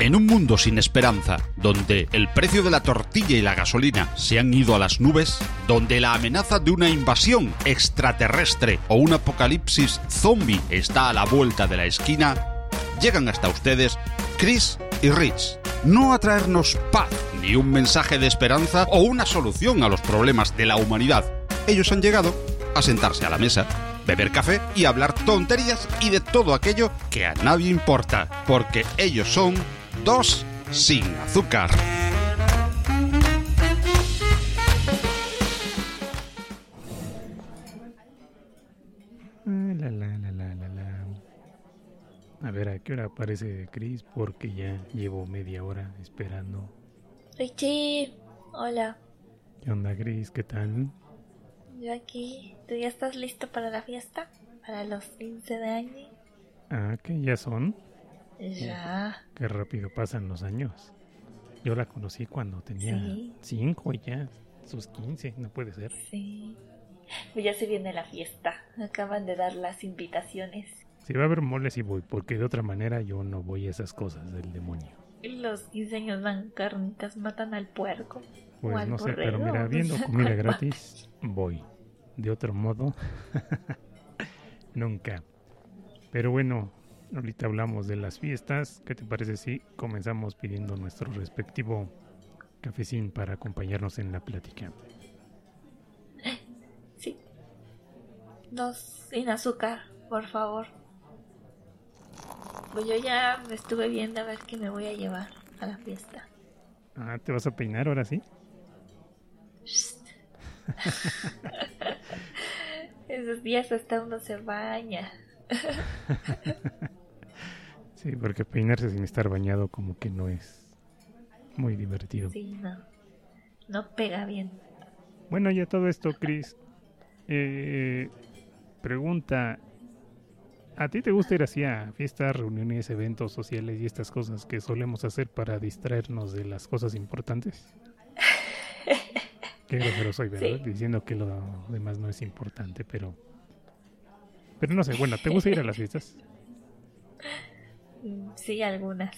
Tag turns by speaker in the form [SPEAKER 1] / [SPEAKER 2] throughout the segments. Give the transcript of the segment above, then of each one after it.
[SPEAKER 1] En un mundo sin esperanza, donde el precio de la tortilla y la gasolina se han ido a las nubes, donde la amenaza de una invasión extraterrestre o un apocalipsis zombie está a la vuelta de la esquina, llegan hasta ustedes Chris y Rich, no a traernos paz, ni un mensaje de esperanza o una solución a los problemas de la humanidad. Ellos han llegado a sentarse a la mesa, beber café y hablar tonterías y de todo aquello que a nadie importa, porque ellos son dos sin azúcar.
[SPEAKER 2] La, la, la, la, la, la. A ver, ¿a qué hora aparece Chris? Porque ya llevo media hora esperando.
[SPEAKER 3] Richie, hola.
[SPEAKER 2] ¿Qué onda, Chris? ¿Qué tal?
[SPEAKER 3] Yo aquí. ¿Tú ya estás listo para la fiesta? ¿Para los 15 de año?
[SPEAKER 2] Ah, que ya son.
[SPEAKER 3] Ya.
[SPEAKER 2] Qué rápido pasan los años. Yo la conocí cuando tenía
[SPEAKER 3] Sí.
[SPEAKER 2] 5 y ya sus 15, no puede ser.
[SPEAKER 3] Sí. Pues ya se viene la fiesta. Acaban de dar las invitaciones.
[SPEAKER 2] Si va a haber moles y voy, porque de otra manera yo no voy a esas cosas del demonio.
[SPEAKER 3] Los 15 años dan carnitas, matan al puerco. o
[SPEAKER 2] Pues
[SPEAKER 3] al
[SPEAKER 2] no sé, pero mira, viendo comida gratis, voy. De otro modo, nunca. Pero bueno, ahorita hablamos de las fiestas. ¿Qué te parece si comenzamos pidiendo nuestro respectivo cafecín para acompañarnos en la plática?
[SPEAKER 3] Sí. Dos sin azúcar, por favor. Pues yo ya me estuve viendo a ver qué me voy a llevar a la fiesta.
[SPEAKER 2] Ah, ¿te vas a peinar ahora sí?
[SPEAKER 3] Esos días hasta uno se baña.
[SPEAKER 2] Sí, porque peinarse sin estar bañado como que no es muy divertido.
[SPEAKER 3] Sí, no. No pega bien.
[SPEAKER 2] Bueno, ya todo esto, Chris. Eh, pregunta, ¿a ti te gusta ir así a fiestas, reuniones, eventos sociales y estas cosas que solemos hacer para distraernos de las cosas importantes? Qué grosero soy, ¿verdad?
[SPEAKER 3] Sí.
[SPEAKER 2] Diciendo que lo demás no es importante, pero... Pero no sé, bueno, ¿te gusta ir a las fiestas?
[SPEAKER 3] Sí, algunas.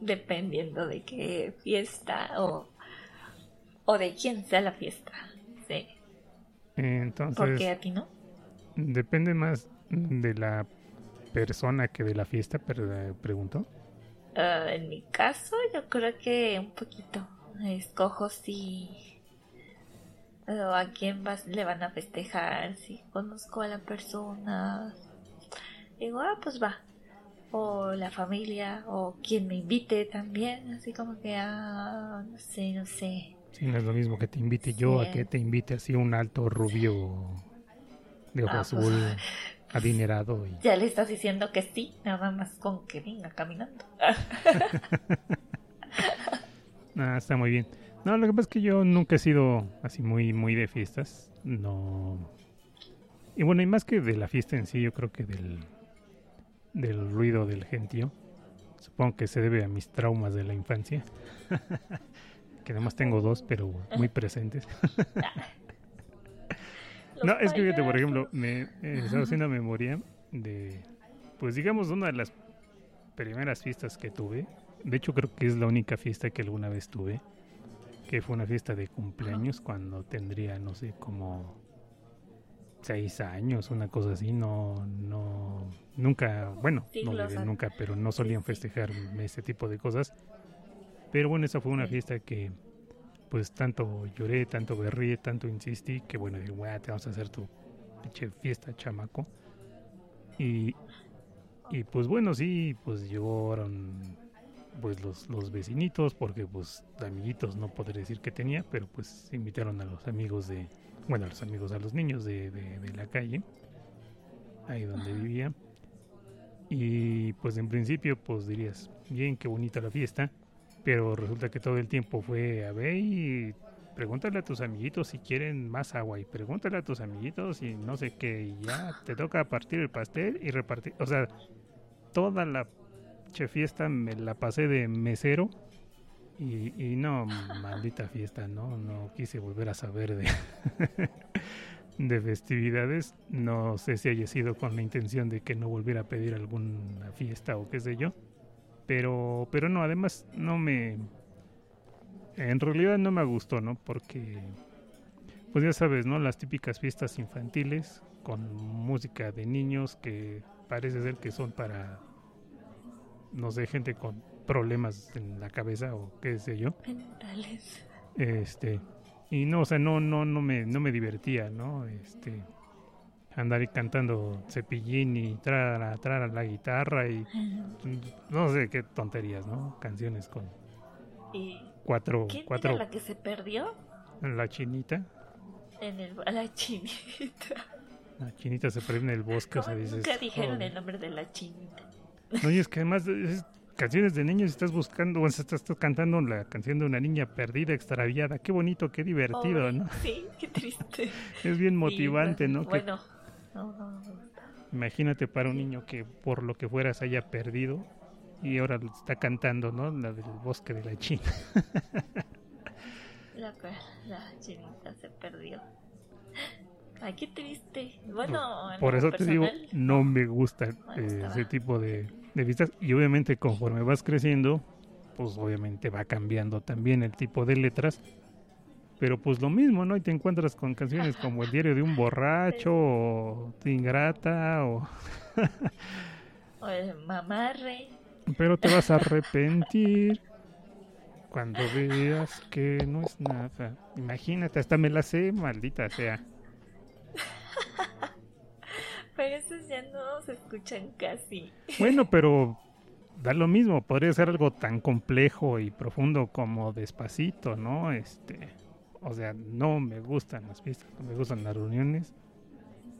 [SPEAKER 3] Dependiendo de qué fiesta o, o de quién sea la fiesta. Sí.
[SPEAKER 2] Entonces...
[SPEAKER 3] ¿Por qué a ti no?
[SPEAKER 2] Depende más de la persona que de la fiesta, pero eh, pregunto.
[SPEAKER 3] Ah, en mi caso, yo creo que un poquito. Escojo si. o a quién vas, le van a festejar, si conozco a la persona. Digo, ah, pues va. O la familia, o quien me invite también. Así como que, ah, no sé, no sé.
[SPEAKER 2] Sí, no es lo mismo que te invite yo a que te invite así un alto rubio de ojo
[SPEAKER 3] Ah, pues.
[SPEAKER 2] azul, adinerado. Y...
[SPEAKER 3] Ya le estás diciendo que sí, nada más con que venga caminando.
[SPEAKER 2] Ah, está muy bien. No, lo que pasa es que yo nunca he sido así muy, muy de fiestas. No. Y bueno, y más que de la fiesta en sí, yo creo que del, del ruido del gentío. Supongo que se debe a mis traumas de la infancia. que además tengo dos, pero muy presentes. No, es que fíjate, por ejemplo, me eh, estaba haciendo memoria de, pues digamos, una de las primeras fiestas que tuve. De hecho, creo que es la única fiesta que alguna vez tuve. Que fue una fiesta de cumpleaños cuando tendría, no sé, como seis años, una cosa así. No, no, nunca, bueno, no diré nunca, pero no solían festejar ese tipo de cosas. Pero bueno, esa fue una fiesta que pues tanto lloré, tanto berré, tanto insistí, que bueno, "Guau, te vamos a hacer tu pinche fiesta, chamaco. Y, y pues bueno, sí, pues llegaron pues los, los vecinitos, porque pues amiguitos no podré decir que tenía, pero pues invitaron a los amigos de, bueno, a los amigos, a los niños de, de, de la calle, ahí donde vivía. Y pues en principio, pues dirías, bien, qué bonita la fiesta, pero resulta que todo el tiempo fue a ver y pregúntale a tus amiguitos si quieren más agua y pregúntale a tus amiguitos y no sé qué, y ya te toca partir el pastel y repartir, o sea, toda la che fiesta me la pasé de mesero y, y no, maldita fiesta, no, no quise volver a saber de, de festividades, no sé si haya sido con la intención de que no volviera a pedir alguna fiesta o qué sé yo, Pero, pero no, además no me... En realidad no me gustó, ¿no? Porque, pues ya sabes, ¿no? Las típicas fiestas infantiles con música de niños que parece ser que son para, no sé, gente con problemas en la cabeza o qué sé yo.
[SPEAKER 3] Mentales.
[SPEAKER 2] Este, y no, o sea, no, no, no me, no me divertía, ¿no? Este, andar cantando cepillín y trara, trara la guitarra y no sé qué tonterías, ¿no? Canciones con
[SPEAKER 3] ¿Y
[SPEAKER 2] cuatro,
[SPEAKER 3] quién
[SPEAKER 2] cuatro,
[SPEAKER 3] era la que se perdió?
[SPEAKER 2] la chinita,
[SPEAKER 3] En el, la chinita.
[SPEAKER 2] la chinita se perdió en el bosque, o sea,
[SPEAKER 3] ¿Cómo
[SPEAKER 2] dices,
[SPEAKER 3] nunca dijeron el nombre de la chinita?
[SPEAKER 2] No, y es que además es canciones de niños estás buscando, o sea, estás, estás cantando la canción de una niña perdida, extraviada, qué bonito, qué divertido, ¿no?
[SPEAKER 3] Sí, qué triste.
[SPEAKER 2] Es bien motivante, ¿no? Que
[SPEAKER 3] Bueno, no, no, no.
[SPEAKER 2] Imagínate para un niño que por lo que fuera se haya perdido y ahora está cantando, ¿no? La del bosque de la China.
[SPEAKER 3] La, chinita se perdió. Ay, qué triste. Bueno, en
[SPEAKER 2] Por eso te digo, no me gusta eh, ese tipo de, de vistas. Y obviamente conforme vas creciendo, pues obviamente va cambiando también el tipo de letras. Pero pues lo mismo, ¿no? Y te encuentras con canciones como El diario de un borracho o Ingrata o...
[SPEAKER 3] O el mamarre.
[SPEAKER 2] Pero te vas a arrepentir cuando veas que no es nada. Imagínate, hasta me la sé, maldita sea.
[SPEAKER 3] Pero esos ya no se escuchan casi.
[SPEAKER 2] Bueno, pero da lo mismo, podría ser algo tan complejo y profundo como despacito, ¿no? Este, o sea, no me gustan las fiestas, no me gustan las reuniones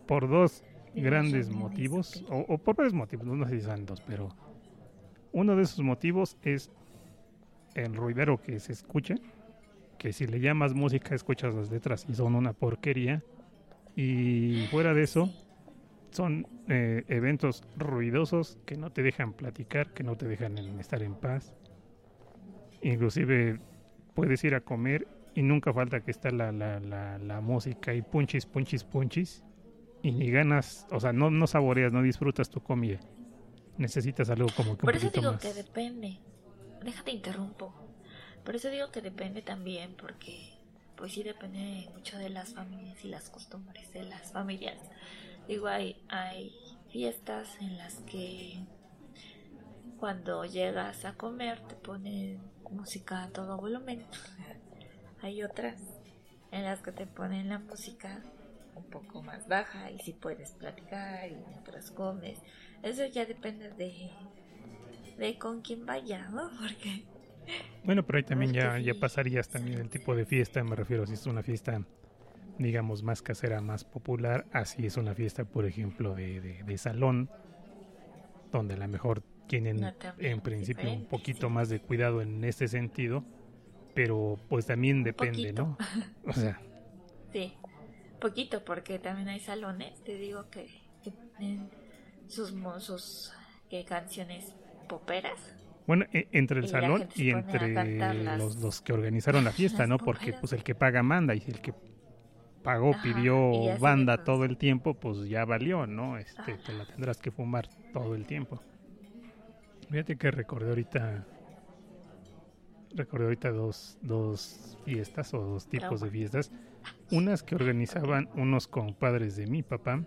[SPEAKER 2] por dos grandes
[SPEAKER 3] reuniones,
[SPEAKER 2] motivos, o por varios motivos, no sé si son dos, pero uno de esos motivos es el ruidero que se escucha, que si le llamas música escuchas las letras y son una porquería, y fuera de eso, son eh, eventos ruidosos que no te dejan platicar, que no te dejan en- estar en paz. Inclusive puedes ir a comer y nunca falta que está la, la, la, la música y punchis, punchis, punchis. Y ni ganas, o sea, no, no saboreas, no disfrutas tu comida. Necesitas algo como que un
[SPEAKER 3] Por eso digo
[SPEAKER 2] más.
[SPEAKER 3] que depende. Déjate interrumpo. Por eso digo que depende también, porque pues sí depende mucho de las familias y las costumbres de las familias. Digo, hay, hay fiestas en las que cuando llegas a comer te ponen música a todo volumen. Hay otras en las que te ponen la música un poco más baja y si puedes platicar y mientras comes. Eso ya depende de, de con quién vaya, ¿no? Porque
[SPEAKER 2] Bueno, pero ahí también ya, ya pasarías también el tipo de fiesta, me refiero, si es una fiesta, digamos, más casera, más popular, así es una fiesta, por ejemplo, de, de, de salón, donde a lo mejor tienen
[SPEAKER 3] No,
[SPEAKER 2] en principio un poquito
[SPEAKER 3] sí.
[SPEAKER 2] más de cuidado en este sentido, pero pues también depende. ¿no? O sea,
[SPEAKER 3] sí, poquito, porque también hay salones, te digo que, que ponen sus, sus que canciones poperas.
[SPEAKER 2] Bueno, e- entre el
[SPEAKER 3] Y
[SPEAKER 2] salón y entre los, los que organizaron la fiesta, ¿no? Porque pues el que paga manda y el que pagó
[SPEAKER 3] Ajá,
[SPEAKER 2] pidió banda todo el tiempo, pues ya valió, ¿no? Este,
[SPEAKER 3] Ajá.
[SPEAKER 2] te la tendrás que fumar todo el tiempo. Fíjate que recordé ahorita recordé ahorita dos, dos fiestas o dos tipos de fiestas. Unas que organizaban unos compadres de mi papá,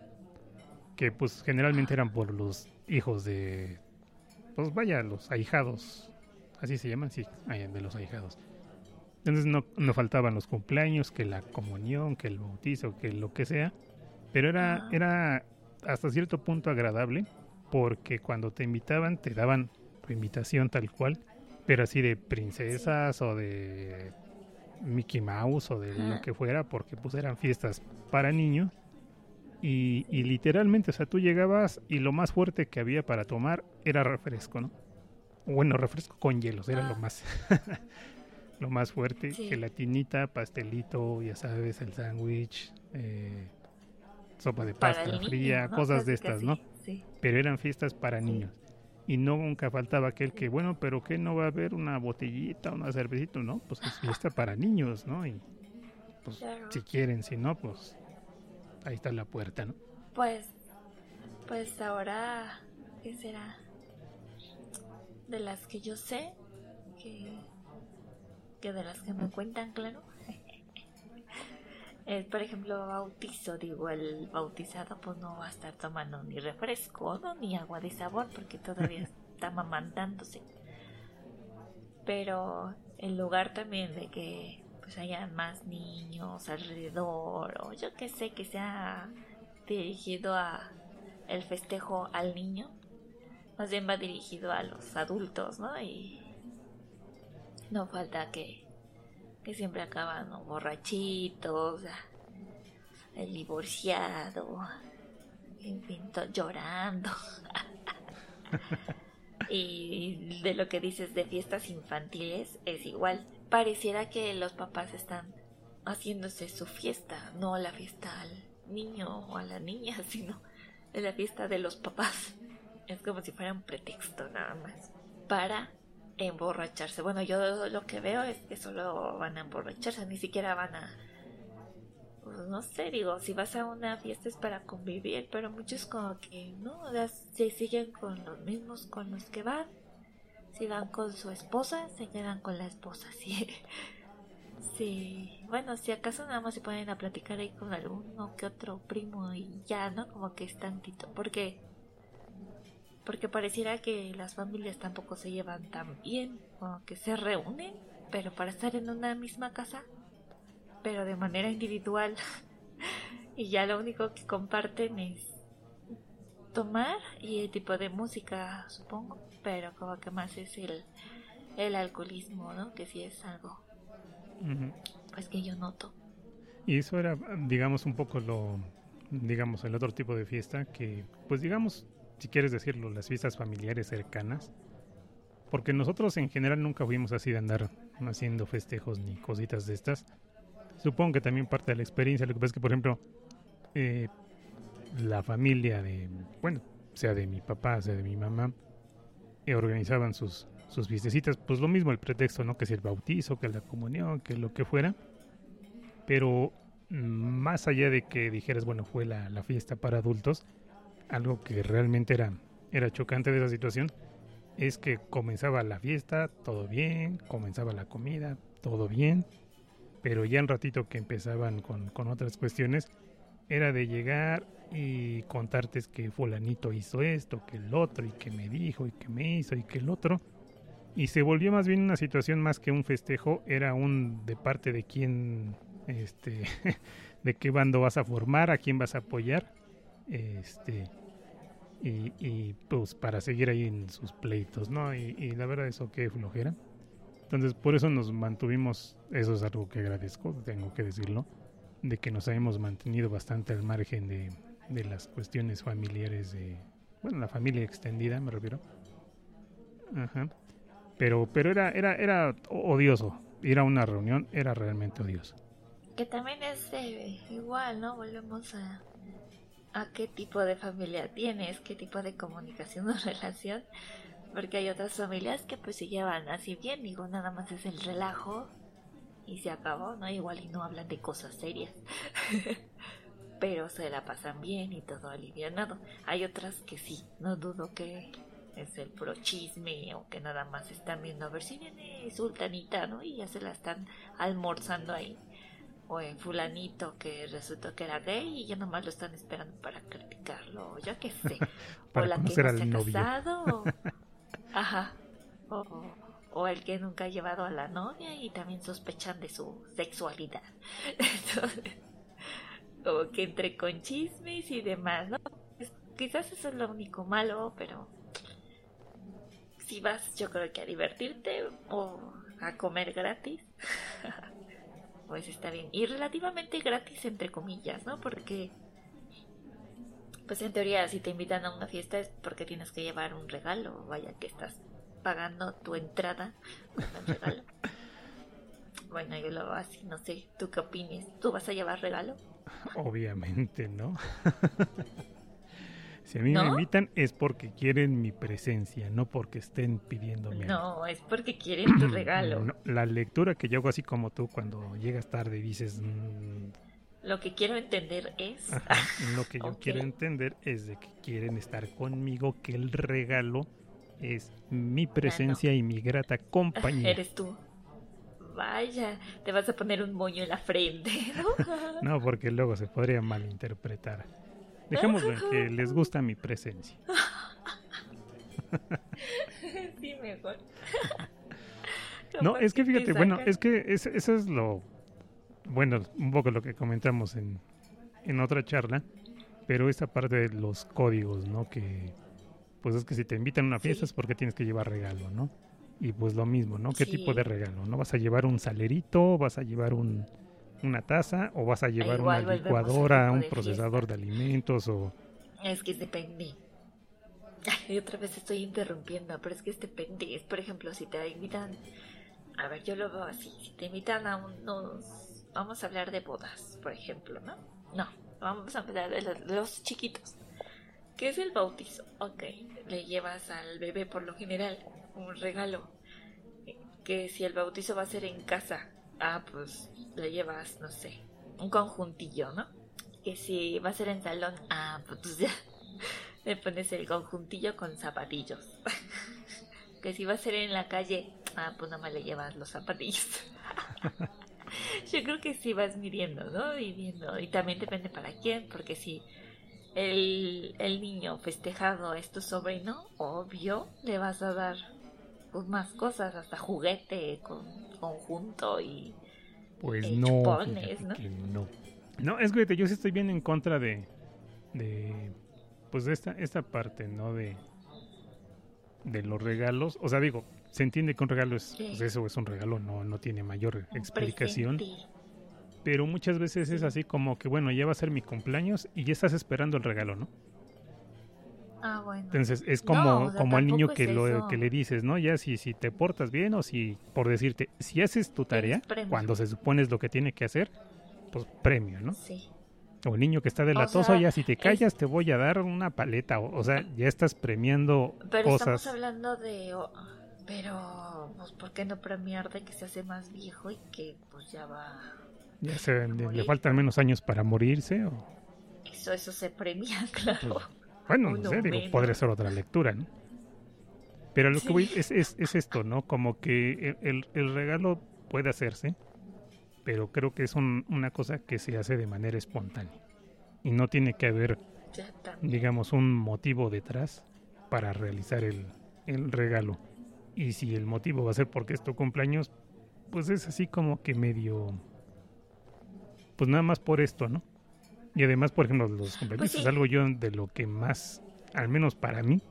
[SPEAKER 2] que pues generalmente eran por los hijos de, pues vaya, los ahijados, así se llaman, sí, de los ahijados. Entonces no, no faltaban los cumpleaños, que la comunión, que el bautizo, que lo que sea, pero era, era hasta cierto punto agradable, porque cuando te invitaban te daban tu invitación tal cual, pero así de princesas o de Mickey Mouse o de lo que fuera, porque pues eran fiestas para niños. Y, y literalmente, o sea, tú llegabas y lo más fuerte que había para tomar era refresco, ¿no? Bueno, refresco con hielos, era lo
[SPEAKER 3] Ah.
[SPEAKER 2] más lo más fuerte,
[SPEAKER 3] Sí.
[SPEAKER 2] gelatinita, pastelito, ya sabes, el sándwich, eh, sopa de pasta fría,
[SPEAKER 3] ¿no?
[SPEAKER 2] cosas de estas, ¿no?
[SPEAKER 3] Sí.
[SPEAKER 2] Pero eran fiestas para niños. Y no nunca faltaba aquel que, bueno, pero que no va a haber una botellita, una cervecita, ¿no? Pues es fiesta para niños, ¿no? Y pues
[SPEAKER 3] Claro.
[SPEAKER 2] si quieren, si no, pues ahí está la puerta, ¿no?
[SPEAKER 3] Pues, pues ahora, ¿qué será? de las que yo sé, que, que de las que me cuentan, claro. es, por ejemplo, bautizo, digo, el bautizado pues no va a estar tomando ni refresco, ¿no? ni agua de sabor, porque todavía está mamantándose. Pero en lugar también de que pues haya más niños alrededor, o yo que sé, que sea dirigido a el festejo al niño, más bien va dirigido a los adultos, ¿no? Y no falta que, que siempre acaban borrachitos, el divorciado, en fin, llorando. y de lo que dices de fiestas infantiles es igual. Pareciera que los papás están haciéndose su fiesta, no la fiesta al niño o a la niña, sino la fiesta de los papás. Es como si fuera un pretexto nada más para emborracharse. Bueno, yo lo que veo es que solo van a emborracharse, ni siquiera van a... Pues, no sé, digo, si vas a una fiesta es para convivir, pero muchos como que no, se siguen con los mismos con los que van. Si van con su esposa, se quedan con la esposa. Sí, sí. Bueno, si acaso nada más se ponen a platicar ahí con alguno que otro primo y ya, ¿no? Como que es tantito. Porque porque pareciera que las familias tampoco se llevan tan bien, o que se reúnen, pero para estar en una misma casa, pero de manera individual. y ya lo único que comparten es tomar y el tipo de música, supongo, pero como que más es el, el alcoholismo, ¿no? Que sí es algo, pues que yo noto.
[SPEAKER 2] Y eso era, digamos, un poco lo, digamos, el otro tipo de fiesta que, pues digamos, si quieres decirlo, las fiestas familiares cercanas. Porque nosotros en general nunca fuimos así de andar haciendo festejos ni cositas de estas. Supongo que también parte de la experiencia. Lo que pasa es que, por ejemplo, eh, la familia de, bueno, sea de mi papá, sea de mi mamá, eh, organizaban sus, sus fiestecitas. Pues lo mismo el pretexto, ¿no? Que si el bautizo, que la comunión, que lo que fuera. Pero más allá de que dijeras, bueno, fue la, la fiesta para adultos, algo que realmente era, era chocante de esa situación es que comenzaba la fiesta, todo bien, comenzaba la comida, todo bien, pero ya en ratito que empezaban con, con otras cuestiones, era de llegar y contarte que fulanito hizo esto, que el otro, y que me dijo, y que me hizo, y que el otro. Y se volvió más bien una situación más que un festejo, era un de parte de quién, este, de qué bando vas a formar, a quién vas a apoyar este y, pues para seguir ahí en sus pleitos, ¿no? Y, la verdad eso que flojera. Entonces por eso nos mantuvimos, eso es algo que agradezco, tengo que decirlo, de que nos hayamos mantenido bastante al margen de, de las cuestiones familiares de, bueno, la familia extendida me refiero. Ajá. Pero, pero era, era, era odioso. Ir a una reunión era realmente odioso.
[SPEAKER 3] Que también es eh, igual, ¿no? Volvemos a, a qué tipo de familia tienes, qué tipo de comunicación o relación, porque hay otras familias que pues se llevan así bien, digo, nada más es el relajo y se acabó, ¿no? Igual y no hablan de cosas serias, pero se la pasan bien y todo alivianado. Hay otras que sí, no dudo que es el prochisme o que nada más están viendo a ver si viene sultanita, ¿no? Y ya se la están almorzando ahí o en fulanito que resultó que era gay y ya nomás lo están esperando para criticarlo, o ya que sé. o la que no se ha casado, o, ajá, o, el que nunca ha llevado a la novia y también sospechan de su sexualidad. Entonces, o que entre con chismes y demás, ¿no? quizás eso es lo único malo, pero si vas yo creo que a divertirte o a comer gratis. Pues está bien. Y relativamente gratis, entre comillas, ¿no? Porque, pues en teoría, si te invitan a una fiesta es porque tienes que llevar un regalo. Vaya que estás pagando tu entrada con un regalo. bueno, yo lo hago así, no sé. ¿Tú qué opines? ¿Tú vas a llevar regalo?
[SPEAKER 2] Obviamente, ¿no? Si a mí me invitan es porque quieren mi presencia, no porque estén pidiéndome.
[SPEAKER 3] No, es porque quieren tu regalo.
[SPEAKER 2] la lectura que yo hago así como tú cuando llegas tarde y dices... Mm,
[SPEAKER 3] lo que quiero entender es...
[SPEAKER 2] lo que yo quiero entender es de que quieren estar conmigo, que el regalo es mi presencia y mi grata compañía.
[SPEAKER 3] Eres tú. Vaya, te vas a poner un moño en la frente, ¿no?
[SPEAKER 2] no, porque luego se podría malinterpretar. Dejémoslo en que les gusta mi presencia.
[SPEAKER 3] sí, mejor.
[SPEAKER 2] no, es que fíjate, bueno, es que eso es lo, bueno, un poco lo que comentamos en, en otra charla, pero esa parte de los códigos, ¿no? Que, pues es que si te invitan a una fiesta es porque tienes que llevar regalo, ¿no? Y pues lo mismo, ¿no? ¿Qué tipo de regalo? ¿No vas a llevar un salerito? ¿Vas a llevar un, una taza? ¿O vas a llevar una licuadora, un procesador de alimentos? o
[SPEAKER 3] Es que depende. Y otra vez estoy interrumpiendo, pero es que depende. Es, por ejemplo, si te invitan... A ver, yo lo veo así. Si te invitan a unos... Vamos a hablar de bodas, por ejemplo, ¿no? No, vamos a hablar de los chiquitos. ¿Qué es el bautizo? Ok, le llevas al bebé por lo general un regalo. Que si el bautizo va a ser en casa, ah, pues le llevas, no sé, un conjuntillo, ¿no? Que si va a ser en salón, ah, pues ya le pones el conjuntillo con zapatillos. que si va a ser en la calle, ah, pues nada más le llevas los zapatillos. Yo creo que sí vas midiendo, ¿no? Y viendo. Y también depende para quién, porque si el, el niño festejado es tu sobrino, obvio, le vas a dar pues, más cosas, hasta juguete con conjunto y
[SPEAKER 2] pues no, ¿no? no. es que yo sí estoy bien en contra de, de pues de esta, esta parte, ¿no? De, de los regalos. O sea, digo, se entiende que un regalo es, pues eso es un regalo, no, no tiene mayor explicación. Pero muchas veces es así como que, bueno, ya va a ser mi cumpleaños y ya estás esperando el regalo, ¿no?
[SPEAKER 3] Ah, bueno.
[SPEAKER 2] Entonces es como, como al niño que, lo, que le dices, ¿no? Ya si, si te portas bien o si, por decirte, si haces tu tarea, cuando se supone es lo que tiene que hacer, pues premio, ¿no?
[SPEAKER 3] Sí.
[SPEAKER 2] O el niño que está delatoso, ya si te callas te voy a dar una paleta, o, sea, ya estás premiando
[SPEAKER 3] Pero
[SPEAKER 2] cosas.
[SPEAKER 3] estamos hablando de pero, pues, ¿por qué no premiar de que se hace más viejo y que, pues, ya va.
[SPEAKER 2] Ya se, le, faltan menos años para morirse? O...
[SPEAKER 3] Eso, eso se premia, claro. Pues,
[SPEAKER 2] bueno, no sé, digo, podría ser otra lectura, ¿no? Pero lo que voy es, es, es, esto, ¿no? Como que el, el, regalo puede hacerse, pero creo que es una cosa que se hace de manera espontánea. Y no tiene que haber, digamos, un motivo detrás para realizar el, el regalo. Y si el motivo va a ser porque es tu cumpleaños, pues es así como que medio... Pues nada más por esto, ¿no? Y además, por ejemplo, los pues cumpleaños es algo yo de lo que más, al menos para mí,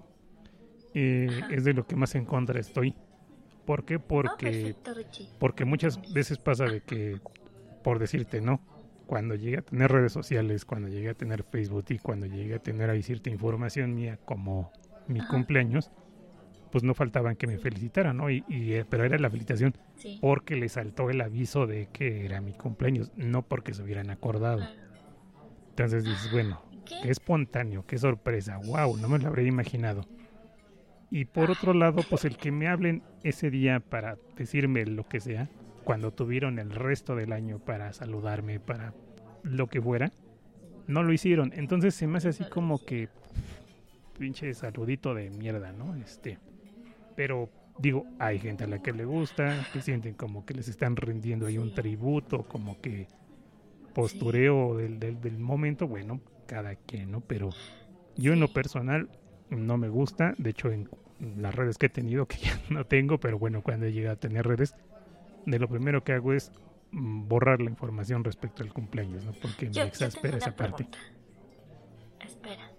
[SPEAKER 2] eh, es de lo que más en contra estoy. ¿Por qué? Porque, porque muchas veces pasa de que, por decirte, ¿no? Cuando llegué a tener redes sociales, cuando llegué a tener Facebook y cuando llegué a tener ahí cierta información mía como mi cumpleaños, pues no faltaban que me felicitaran, ¿no? Y, eh, pero era la felicitación porque le saltó el aviso de que era mi cumpleaños, no porque se hubieran acordado. Entonces dices, bueno, qué espontáneo, qué sorpresa, wow, no me lo habría imaginado. Y por otro lado, pues el que me hablen ese día para decirme lo que sea, cuando tuvieron el resto del año para saludarme, para lo que fuera, no lo hicieron. Entonces se me hace así como que pinche saludito de mierda, ¿no? Este, pero digo, hay gente a la que le gusta, que sienten como que les están rindiendo ahí un tributo, como que postureo del, del, momento, bueno, cada quien, ¿no? Pero yo en lo personal no me gusta, de hecho en las redes que he tenido, que ya no tengo, pero bueno, cuando llegué a tener redes, de lo primero que hago es mm, borrar la información respecto al cumpleaños, ¿no? Porque me exaspera esa parte.
[SPEAKER 3] Espera.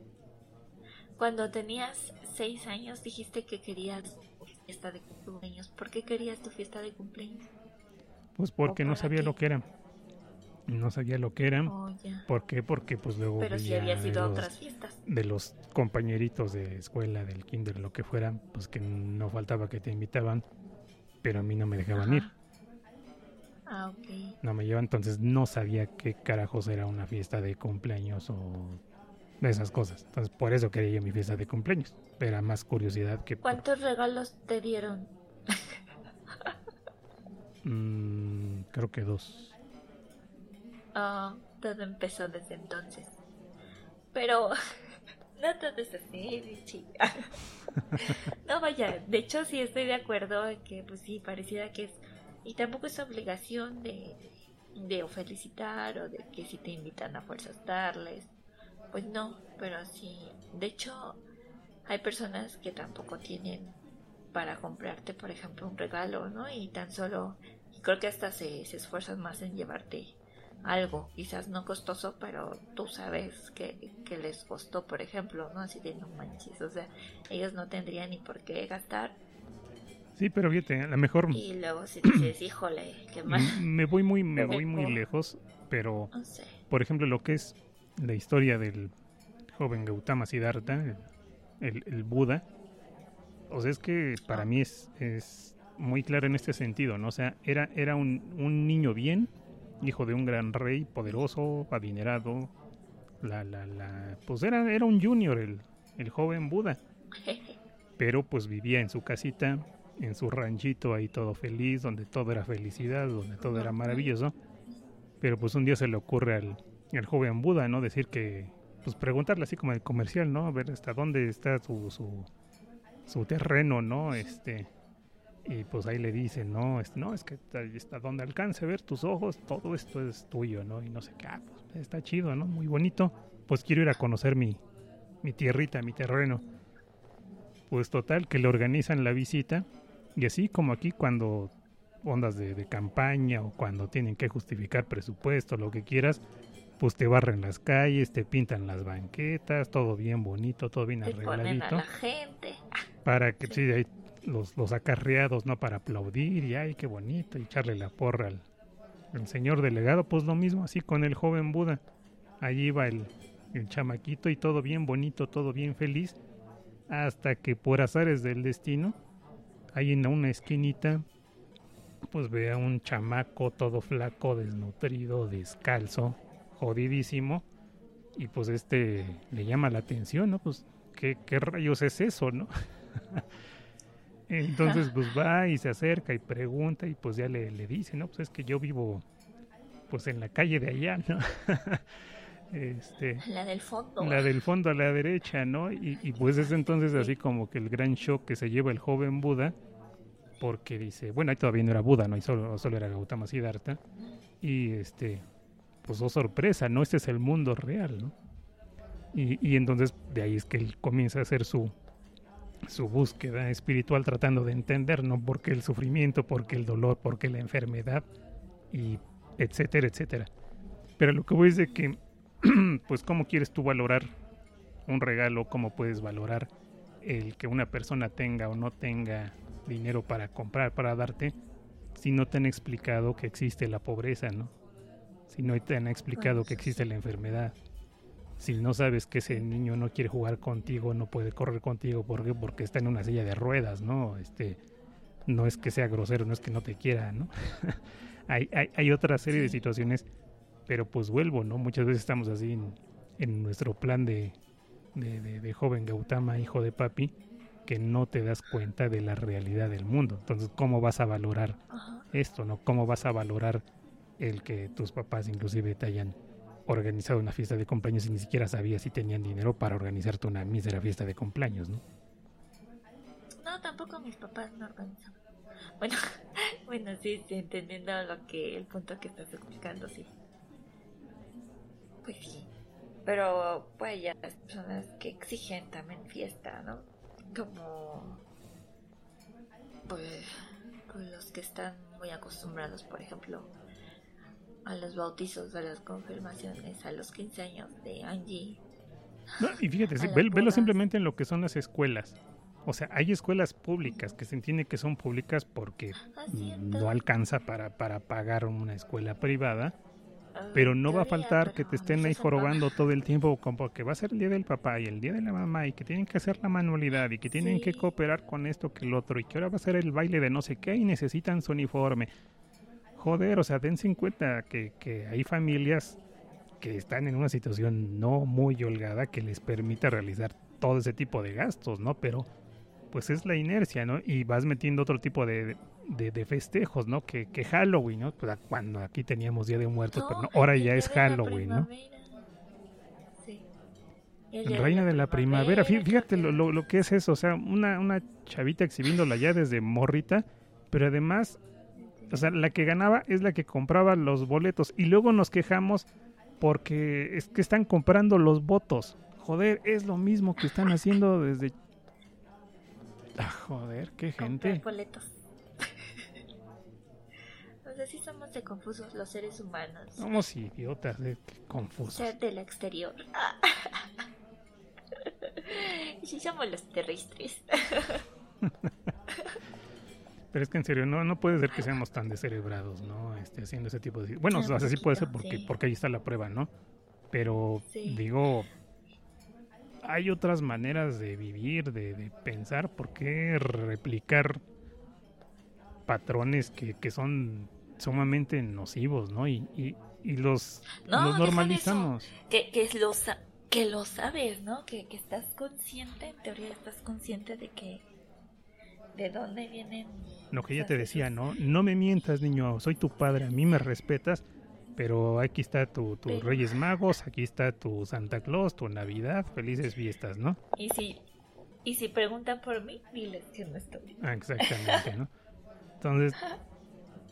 [SPEAKER 3] Cuando tenías seis años dijiste que querías fiesta de cumpleaños. ¿Por qué querías tu fiesta de cumpleaños?
[SPEAKER 2] Pues porque no sabía lo que era. No sabía lo que era. Oh, ¿Por qué? Porque pues luego
[SPEAKER 3] Pero si habías ido a otras fiestas.
[SPEAKER 2] De los compañeritos de escuela, del kinder, lo que fuera, pues que no faltaba que te invitaban, pero a mí no me dejaban ir.
[SPEAKER 3] Ah, ok.
[SPEAKER 2] No me llevan, entonces no sabía qué carajos era una fiesta de cumpleaños o de esas cosas. Entonces, por eso quería yo mi fiesta de cumpleaños. Era más curiosidad que...
[SPEAKER 3] ¿Cuántos regalos te dieron?
[SPEAKER 2] mm, creo que dos.
[SPEAKER 3] Ah, todo empezó desde entonces. Pero No todo es así, chica. no, vaya, de hecho sí estoy de acuerdo en que, pues sí, pareciera que es... Y tampoco es obligación de, de felicitar o de que si te invitan a fuerzas darles. Pues no, pero sí. De hecho, hay personas que tampoco tienen para comprarte, por ejemplo, un regalo, ¿no? Y tan solo, y creo que hasta se, se esfuerzan más en llevarte algo, quizás no costoso, pero tú sabes que, que, les costó, por ejemplo, ¿no? Así de no manches, o sea, ellos no tendrían ni por qué gastar.
[SPEAKER 2] Sí, pero fíjate, a lo mejor...
[SPEAKER 3] Y luego si dices, híjole, qué mal.
[SPEAKER 2] Me voy muy, me voy muy lejos, pero, por ejemplo, lo que es la historia del joven Gautama Siddhartha, el, el Buda, o sea, es que para mí es, es muy claro en este sentido, ¿no? O sea, era, era un, un niño bien, hijo de un gran rey poderoso, adinerado. La, la, la, pues era, era un junior el, el joven Buda. Pero pues vivía en su casita, en su ranchito ahí todo feliz, donde todo era felicidad, donde todo era maravilloso. Pero pues un día se le ocurre al, al joven Buda, ¿no? Decir que, pues preguntarle así como el comercial, ¿no? A ver hasta dónde está su, su, su terreno, ¿no? Este, y pues ahí le dicen, no, es, no, es que está donde alcance a ver tus ojos, todo esto es tuyo, ¿no? Y no sé qué, ah, pues está chido, ¿no? Muy bonito. Pues quiero ir a conocer mi, mi tierrita, mi terreno. Pues total, que le organizan la visita. Y así como aquí cuando ondas de, de campaña o cuando tienen que justificar presupuesto, lo que quieras, pues te barren las calles, te pintan las banquetas, todo bien bonito, todo bien arregladito.
[SPEAKER 3] la gente.
[SPEAKER 2] Para que sí, ahí los, los acarreados, ¿no? Para aplaudir y ay, qué bonito, y echarle la porra al, señor delegado, pues lo mismo así con el joven Buda. Allí va el, el chamaquito y todo bien bonito, todo bien feliz, hasta que por azares del destino, ahí en una esquinita, pues ve a un chamaco todo flaco, desnutrido, descalzo, jodidísimo, y pues este le llama la atención, ¿no? Pues, ¿qué, qué rayos es eso, no? Entonces, pues va y se acerca y pregunta y pues ya le, le dice, no, pues es que yo vivo pues en la calle de allá, ¿no?
[SPEAKER 3] este, la del fondo.
[SPEAKER 2] La del fondo a la derecha, ¿no? Y, y pues es entonces así como que el gran shock que se lleva el joven Buda, porque dice, bueno, ahí todavía no era Buda, ¿no? Y solo, solo era Gautama Siddhartha. Y este, pues oh sorpresa, ¿no? Este es el mundo real, ¿no? Y, y entonces de ahí es que él comienza a hacer su, su búsqueda espiritual tratando de entender, no porque el sufrimiento, porque el dolor, porque la enfermedad, y etcétera, etcétera. Pero lo que voy es de que, pues, ¿cómo quieres tú valorar un regalo? ¿Cómo puedes valorar el que una persona tenga o no tenga dinero para comprar, para darte, si no te han explicado que existe la pobreza, ¿no? Si no te han explicado que existe la enfermedad, si no sabes que ese niño no quiere jugar contigo, no puede correr contigo, ¿por qué? Porque está en una silla de ruedas, ¿no? Este, no es que sea grosero, no es que no te quiera, ¿no? hay, hay, hay, otra serie de situaciones, pero pues vuelvo, ¿no? Muchas veces estamos así en, en nuestro plan de, de, de, de, joven Gautama, hijo de papi, que no te das cuenta de la realidad del mundo. Entonces, ¿cómo vas a valorar esto, no? ¿Cómo vas a valorar el que tus papás inclusive te hayan organizado una fiesta de cumpleaños y ni siquiera sabía si tenían dinero para organizarte una mísera fiesta de cumpleaños, ¿no?
[SPEAKER 3] No, tampoco mis papás no organizan. Bueno, bueno, sí, sí, entendiendo lo que el punto que estás explicando, sí. Pues sí. Pero pues ya las personas que exigen también fiesta, ¿no? Como pues los que están muy acostumbrados, por ejemplo, a los bautizos, a las confirmaciones, a los 15 años de Angie.
[SPEAKER 2] y fíjate, velo simplemente en lo que son las escuelas. O sea, hay escuelas públicas que se entiende que son públicas porque no alcanza para, para pagar una escuela privada. Ah, pero no va a faltar que te estén ahí jorobando todo el tiempo como porque va a ser el día del papá y el día de la mamá y que tienen que hacer la manualidad y que tienen que cooperar con esto que el otro y que ahora va a ser el baile de no sé qué y necesitan su uniforme joder, o sea, dense en cuenta que, que hay familias que están en una situación no muy holgada que les permite realizar todo ese tipo de gastos, ¿no? Pero pues es la inercia, ¿no? Y vas metiendo otro tipo de, de, festejos, ¿no? Que, que, Halloween, ¿no? Pues cuando aquí teníamos Día de Muertos, pero no, ahora ya es Halloween, ¿no?
[SPEAKER 3] Sí.
[SPEAKER 2] Reina de la primavera. Fíjate lo, lo, que es eso. O sea, una, una chavita exhibiéndola ya desde morrita. Pero además, o sea, la que ganaba es la que compraba los boletos. Y luego nos quejamos porque es que están comprando los votos. Joder, es lo mismo que están haciendo desde... Ah, joder, qué gente.
[SPEAKER 3] boletos. no sé si somos de confusos los seres humanos.
[SPEAKER 2] Somos idiotas, de confusos.
[SPEAKER 3] Ser del exterior. si somos los terrestres.
[SPEAKER 2] Pero es que en serio, no, no puede ser que seamos tan descerebrados, ¿no? Este, haciendo ese tipo de... Bueno, o sea, puede ser porque, porque ahí está la prueba, ¿no? Pero digo, hay otras maneras de vivir, de, pensar, ¿por qué replicar patrones que, que son sumamente nocivos, ¿no? Y, y, y los, los normalizamos.
[SPEAKER 3] Que, que, lo, que lo sabes, ¿no? Que, que estás consciente, en teoría estás consciente de que de dónde vienen.
[SPEAKER 2] Lo que ella te decía, ¿no? No me mientas, niño, soy tu padre, a mí me respetas, pero aquí está tu, Reyes Magos, aquí está tu Santa Claus, tu Navidad, felices fiestas, ¿no?
[SPEAKER 3] Y si, y si preguntan por mí, diles que no estoy.
[SPEAKER 2] Ah, exactamente, ¿no? Entonces,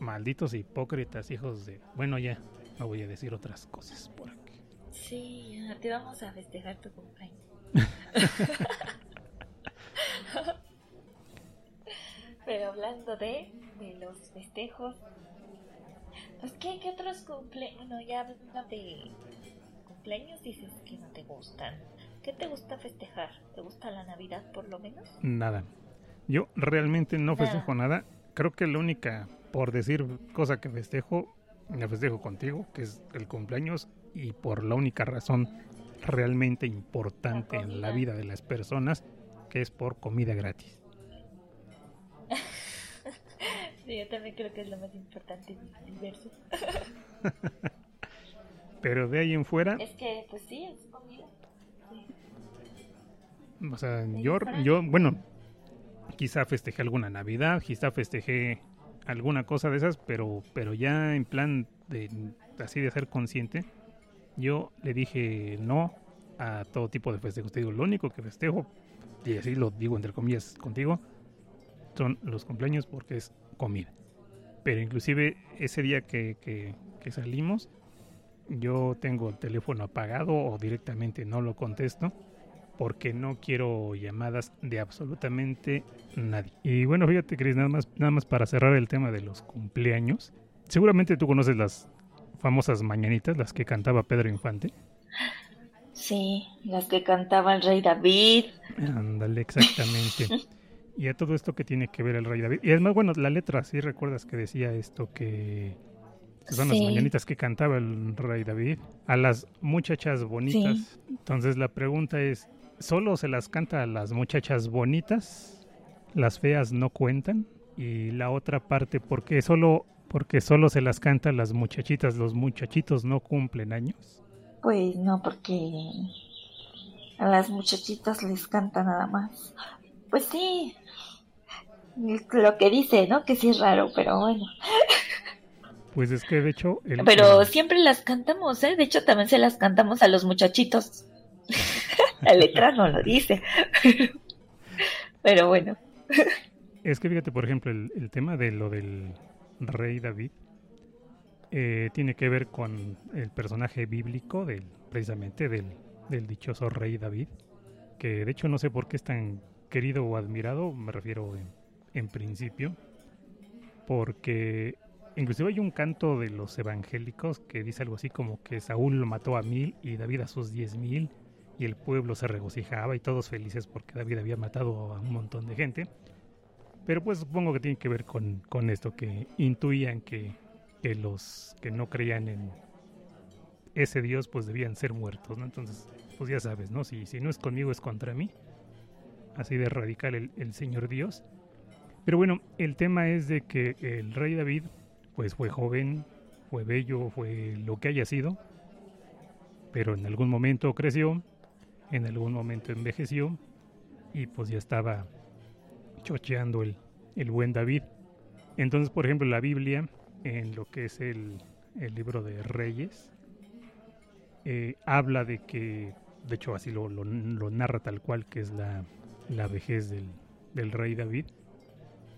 [SPEAKER 2] malditos hipócritas, hijos de... Bueno, ya, no voy a decir otras cosas por aquí.
[SPEAKER 3] Sí, te vamos a festejar tu cumpleaños. Pero hablando de, de los festejos, pues ¿qué, qué otros cumpleaños? Bueno, ya hablando de cumpleaños dices que no te gustan. ¿Qué te gusta festejar? ¿Te gusta la Navidad por lo menos?
[SPEAKER 2] Nada. Yo realmente no festejo nada. Creo que la única, por decir cosa que festejo, la festejo contigo, que es el cumpleaños, y por la única razón realmente importante en la vida de las personas, que es por comida gratis.
[SPEAKER 3] sí, yo también creo que es lo más importante universo.
[SPEAKER 2] Pero de ahí en fuera.
[SPEAKER 3] Es que, pues sí, es comida.
[SPEAKER 2] O sea, yo, yo, bueno, quizá festejé alguna Navidad, quizá festejé alguna cosa de esas, pero, pero ya en plan de así de ser consciente, yo le dije no a todo tipo de festejos. Te digo, lo único que festejo, y así lo digo entre comillas contigo, son los cumpleaños porque es comida. Pero inclusive ese día que, que, salimos, yo tengo el teléfono apagado o directamente no lo contesto porque no quiero llamadas de absolutamente nadie. Y bueno, fíjate, Cris, nada más, nada más para cerrar el tema de los cumpleaños. Seguramente tú conoces las famosas mañanitas, las que cantaba Pedro Infante.
[SPEAKER 3] Sí, las que cantaba el rey David.
[SPEAKER 2] Ándale, exactamente. y a todo esto que tiene que ver el rey David. Y además, bueno, la letra, sí recuerdas que decía esto que, son las mañanitas que cantaba el rey David a las muchachas bonitas. Entonces la pregunta es, ¿solo se las canta a las muchachas bonitas? ¿Las feas no cuentan? Y la otra parte, ¿por qué solo, porque solo se las canta a las muchachitas? ¿Los muchachitos no cumplen años?
[SPEAKER 3] Pues no, porque a las muchachitas les canta nada más. Pues sí, lo que dice, ¿no? Que sí es raro, pero bueno.
[SPEAKER 2] Pues es que de hecho...
[SPEAKER 3] pero siempre las cantamos, ¿eh? De hecho también se las cantamos a los muchachitos. La letra no lo dice. pero bueno.
[SPEAKER 2] Es que fíjate, por ejemplo, el, tema de lo del rey David eh, tiene que ver con el personaje bíblico del, precisamente del, del dichoso rey David, que de hecho no sé por qué es tan querido o admirado, me refiero en en principio, porque inclusive hay un canto de los evangélicos que dice algo así como que Saúl lo mató a mil y David a sus diez mil y el pueblo se regocijaba y todos felices porque David había matado a un montón de gente. Pero pues supongo que tiene que ver con, con esto, que intuían que, que, los que no creían en ese Dios pues debían ser muertos, ¿no? Entonces, pues ya sabes, ¿no? Si, si no es conmigo es contra mí. Así de radical el, el Señor Dios. Pero bueno, el tema es de que el rey David, pues fue joven, fue bello, fue lo que haya sido, pero en algún momento creció, en algún momento envejeció y pues ya estaba chocheando el, el buen David. Entonces, por ejemplo, la Biblia, en lo que es el, el libro de Reyes, eh, habla de que de hecho así lo, lo, lo narra tal cual, que es la, la vejez del, del rey David,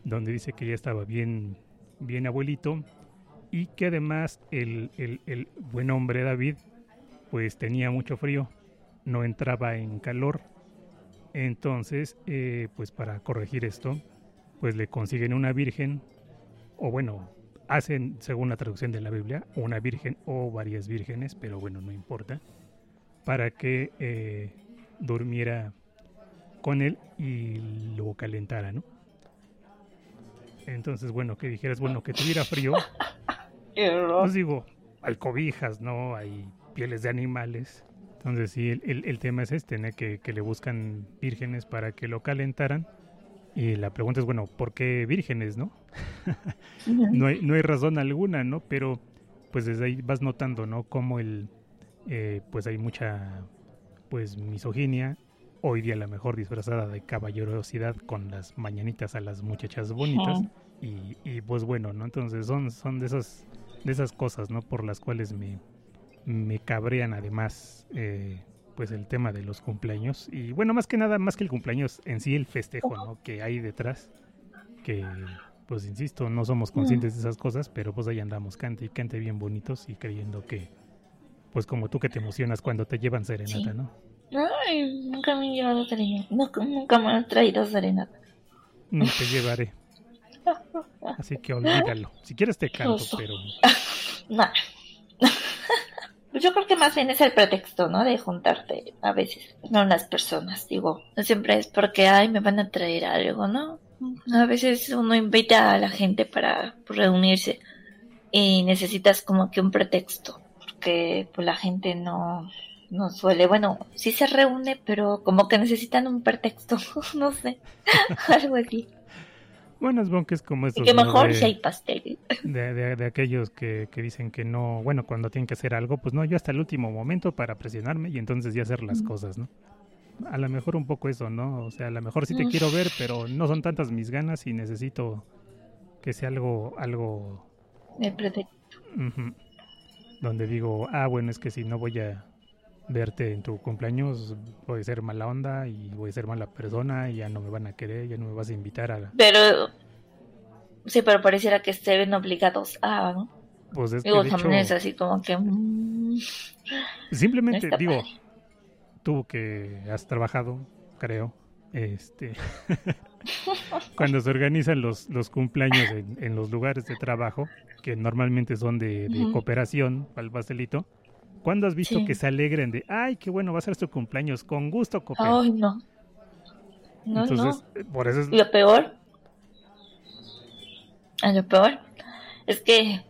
[SPEAKER 2] donde dice que ya estaba bien, bien abuelito y que además el, el, el buen hombre David pues tenía mucho frío, no entraba en calor. Entonces, eh, pues para corregir esto, pues le consiguen una virgen, o bueno, hacen, según la traducción de la Biblia, una virgen o varias vírgenes, pero bueno, no importa, para que eh, durmiera con él y lo calentara, ¿no? Entonces, bueno, que dijeras, bueno, que tuviera frío. Os digo, hay cobijas, ¿no? Hay pieles de animales. Entonces, sí, el, el, tema es este, ¿no? que, que le buscan vírgenes para que lo calentaran. Y la pregunta es, bueno, ¿por qué vírgenes, no? no, hay, no hay razón alguna, ¿no? Pero, pues desde ahí vas notando, ¿no? Cómo el, eh, pues hay mucha, pues, misoginia. Hoy día la mejor disfrazada de caballerosidad con las mañanitas a las muchachas bonitas. Y, y pues bueno, ¿no? Entonces son, son de esas, de esas cosas, ¿no? Por las cuales me, me cabrean además eh, pues el tema de los cumpleaños y bueno más que nada más que el cumpleaños en sí el festejo no que hay detrás que pues insisto no somos conscientes de esas cosas pero pues ahí andamos cante y cante bien bonitos y creyendo que pues como tú que te emocionas cuando te llevan serenata
[SPEAKER 3] Sí.
[SPEAKER 2] no
[SPEAKER 3] Ay, nunca me han llevado serenata. No, nunca me han traído serenata.
[SPEAKER 2] no te llevaré así que olvídalo si quieres te canto
[SPEAKER 3] Oso.
[SPEAKER 2] pero
[SPEAKER 3] Nah. Pues Yo creo que más bien es el pretexto, ¿no? De juntarte a veces, no las personas, digo. No siempre es porque, ay, me van a traer algo, ¿no? A veces uno invita a la gente para reunirse y necesitas como que un pretexto, porque pues la gente no, no suele, bueno, sí se reúne, pero como que necesitan un pretexto, no sé, algo así.
[SPEAKER 2] bueno bueno que es como
[SPEAKER 3] Y
[SPEAKER 2] estos
[SPEAKER 3] que
[SPEAKER 2] ¿no?
[SPEAKER 3] mejor si hay pastel.
[SPEAKER 2] de, de- de aquellos que, que dicen que no, bueno, cuando tienen que hacer algo, pues no, yo hasta el último momento para presionarme y entonces ya hacer las
[SPEAKER 3] Mm.
[SPEAKER 2] cosas, ¿no? A lo mejor un poco eso, ¿no? O sea, a lo mejor sí te
[SPEAKER 3] Mm.
[SPEAKER 2] quiero ver, pero no son tantas mis ganas y necesito que sea algo, algo,
[SPEAKER 3] El pretexto.
[SPEAKER 2] donde digo, ah, bueno, es que si no voy a verte en tu cumpleaños, voy a ser mala onda y voy a ser mala persona y ya no me van a querer, ya no me vas a invitar a...
[SPEAKER 3] Pero sí, pero pareciera que ven obligados a, ¿no?
[SPEAKER 2] Pues es que
[SPEAKER 3] Digo,
[SPEAKER 2] de
[SPEAKER 3] también es así como que... mm,
[SPEAKER 2] simplemente digo,
[SPEAKER 3] padre.
[SPEAKER 2] tú que has trabajado, creo, este, cuando se organizan los, los cumpleaños en, en los lugares de trabajo, que normalmente son de, de
[SPEAKER 3] Ujú.
[SPEAKER 2] cooperación para el pastelito, ¿cuándo has visto
[SPEAKER 3] Sí.
[SPEAKER 2] que se alegren de, ay, qué bueno, va a ser tu cumpleaños, con gusto coopero?
[SPEAKER 3] Ay, no. No,
[SPEAKER 2] Entonces, eh, por eso es,
[SPEAKER 3] no. Lo peor... Lo peor es que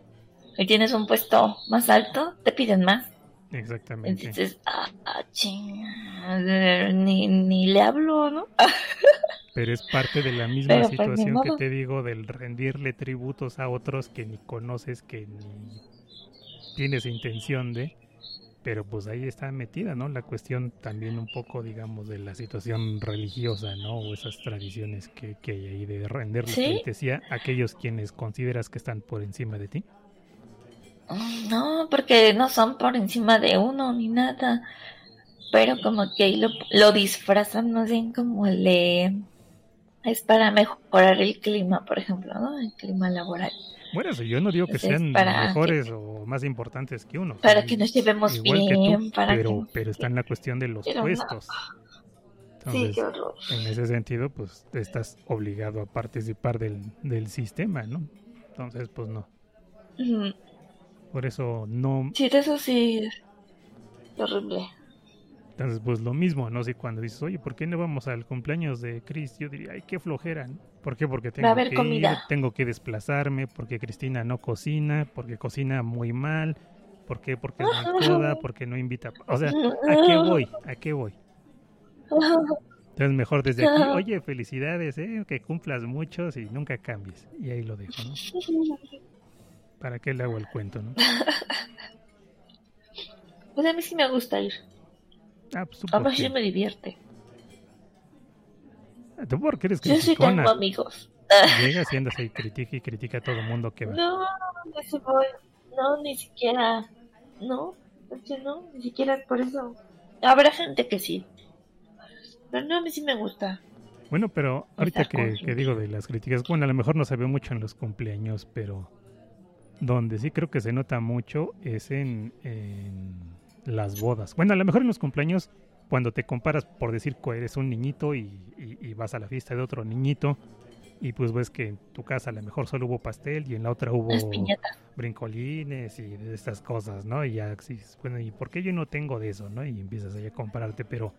[SPEAKER 3] si tienes un puesto más alto, te piden más.
[SPEAKER 2] exactamente.
[SPEAKER 3] Entonces, ah, ah, chinga, ni, ni le hablo, ¿no?
[SPEAKER 2] Pero es parte de la misma
[SPEAKER 3] Pero, pues,
[SPEAKER 2] situación que te digo del rendirle tributos a otros que ni conoces, que ni tienes intención de, pero pues ahí está metida, ¿no? La cuestión también un poco, digamos, de la situación religiosa, ¿no? O esas tradiciones que, que hay ahí de rendirle
[SPEAKER 3] Sí.
[SPEAKER 2] pleitesía a aquellos quienes consideras que están por encima de ti.
[SPEAKER 3] Mm, No, porque no son por encima de uno ni nada. Pero como que ahí lo, lo disfrazan, no sé, como le... Es para mejorar el clima, por ejemplo, ¿no? El clima laboral.
[SPEAKER 2] Bueno, eso yo no digo que sean
[SPEAKER 3] para
[SPEAKER 2] mejores o más importantes que uno.
[SPEAKER 3] Para
[SPEAKER 2] son
[SPEAKER 3] que nos llevemos bien,
[SPEAKER 2] tú,
[SPEAKER 3] para
[SPEAKER 2] pero,
[SPEAKER 3] que...
[SPEAKER 2] pero está en la cuestión de los
[SPEAKER 3] no.
[SPEAKER 2] puestos.
[SPEAKER 3] Sí,
[SPEAKER 2] Entonces,
[SPEAKER 3] qué horror.
[SPEAKER 2] en ese sentido, pues estás obligado a participar del, del sistema, ¿no? Entonces, pues no. Por eso no.
[SPEAKER 3] Sí, eso sí horrible.
[SPEAKER 2] Entonces, pues lo mismo, ¿no? Si cuando dices, oye, ¿por qué no vamos al cumpleaños de Chris? Yo diría, ay, qué flojera, ¿no? ¿Por qué? Porque tengo
[SPEAKER 3] haber
[SPEAKER 2] que
[SPEAKER 3] comida.
[SPEAKER 2] ir, tengo que desplazarme, porque Cristina no cocina, porque cocina muy mal, ¿por qué? Porque es muy coda, porque no invita. O sea, ¿a qué voy? ¿A qué voy? Entonces, mejor desde aquí, oye, felicidades, ¿eh? Que cumplas muchos y nunca cambies. Y ahí lo dejo, ¿no? ¿Para qué le hago el cuento, no?
[SPEAKER 3] Pues a mí sí me gusta ir.
[SPEAKER 2] Ah, pues tú
[SPEAKER 3] A mí
[SPEAKER 2] porque,
[SPEAKER 3] sí me divierte.
[SPEAKER 2] Tú porque eres
[SPEAKER 3] Yo sí tengo amigos.
[SPEAKER 2] Llegas y andas ahí, critica y critica a todo el mundo que va.
[SPEAKER 3] No, no se voy. No, ni siquiera. No, es que no, ni siquiera por eso. Habrá gente que sí. Pero no, a mí sí me gusta.
[SPEAKER 2] Bueno, pero ahorita que, que, digo de las críticas, bueno, a lo mejor no se ve mucho en los cumpleaños, pero donde sí creo que se nota mucho es en, en las bodas. Bueno, a lo mejor en los cumpleaños, cuando te comparas por decir que eres un niñito y, y, vas a la fiesta de otro niñito, y pues ves que en tu casa a lo mejor solo hubo pastel y en la otra hubo brincolines y de estas cosas, ¿no? Y ya, bueno, ¿y por qué yo no tengo de eso, no? Y empiezas ahí a compararte, pero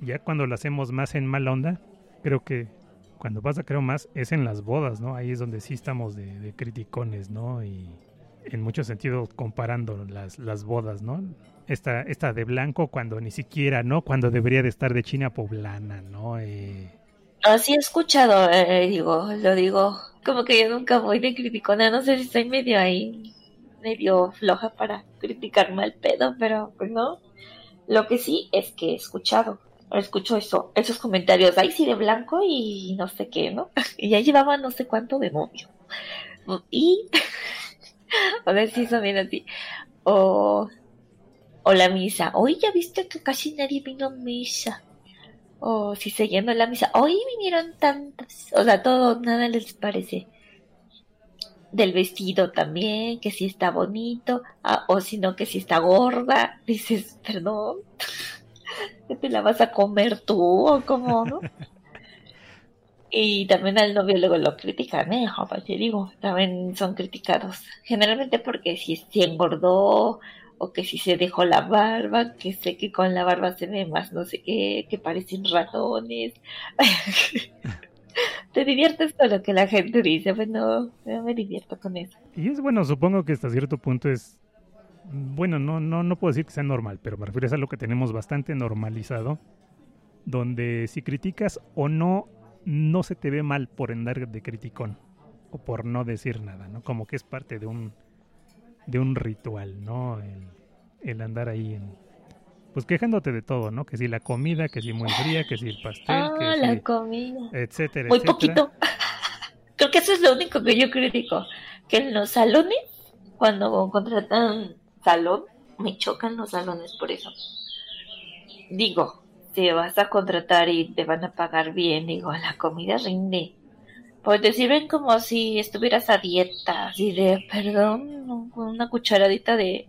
[SPEAKER 2] ya cuando lo hacemos más en mala onda, creo que cuando pasa creo más es en las bodas, ¿no? Ahí es donde sí estamos de, de criticones, ¿no? Y en muchos sentidos comparando las, las bodas, ¿no? Esta, esta de blanco cuando ni siquiera, ¿no? Cuando debería de estar de China poblana, ¿no? Eh...
[SPEAKER 3] Así he escuchado, eh, digo, lo digo, como que yo nunca voy de criticona, no sé si estoy medio ahí, medio floja para criticar mal pedo, pero pues no. Lo que sí es que he escuchado escucho eso, esos comentarios, ahí sí de blanco y no sé qué, ¿no? Y ya llevaba no sé cuánto de novio. Y, a ver si eso viene así. O, o la misa, hoy ya viste que casi nadie vino a misa. O si siguiendo la misa, hoy vinieron tantas. O sea, todo, nada les parece. Del vestido también, que si está bonito, ah, o si no, que si está gorda. Dices, perdón. ¿Que te la vas a comer tú o cómo, no? y también al novio luego lo critican, ¿eh? te digo, también son criticados. Generalmente porque si, si engordó o que si se dejó la barba, que sé que con la barba se ve más no sé qué, que parecen ratones. Te diviertes con lo que la gente dice, bueno, me divierto con eso.
[SPEAKER 2] Y es bueno, supongo que hasta cierto punto es bueno, no, no, no puedo decir que sea normal, pero me refiero a algo que tenemos bastante normalizado, donde si criticas o no, no se te ve mal por andar de criticón o por no decir nada, ¿no? Como que es parte de un, de un ritual, ¿no? El, andar ahí en, pues quejándote de todo, ¿no? Que si la comida, que si muy fría, que si el pastel,
[SPEAKER 3] ah,
[SPEAKER 2] que
[SPEAKER 3] la comida,
[SPEAKER 2] etcétera,
[SPEAKER 3] muy poquito. Creo que eso es lo único que yo critico, que en los salones cuando contratan salón, me chocan los salones por eso. Digo, si vas a contratar y te van a pagar bien, digo, la comida rinde. Pues te sirven como si estuvieras a dieta, así de, perdón, una cucharadita de,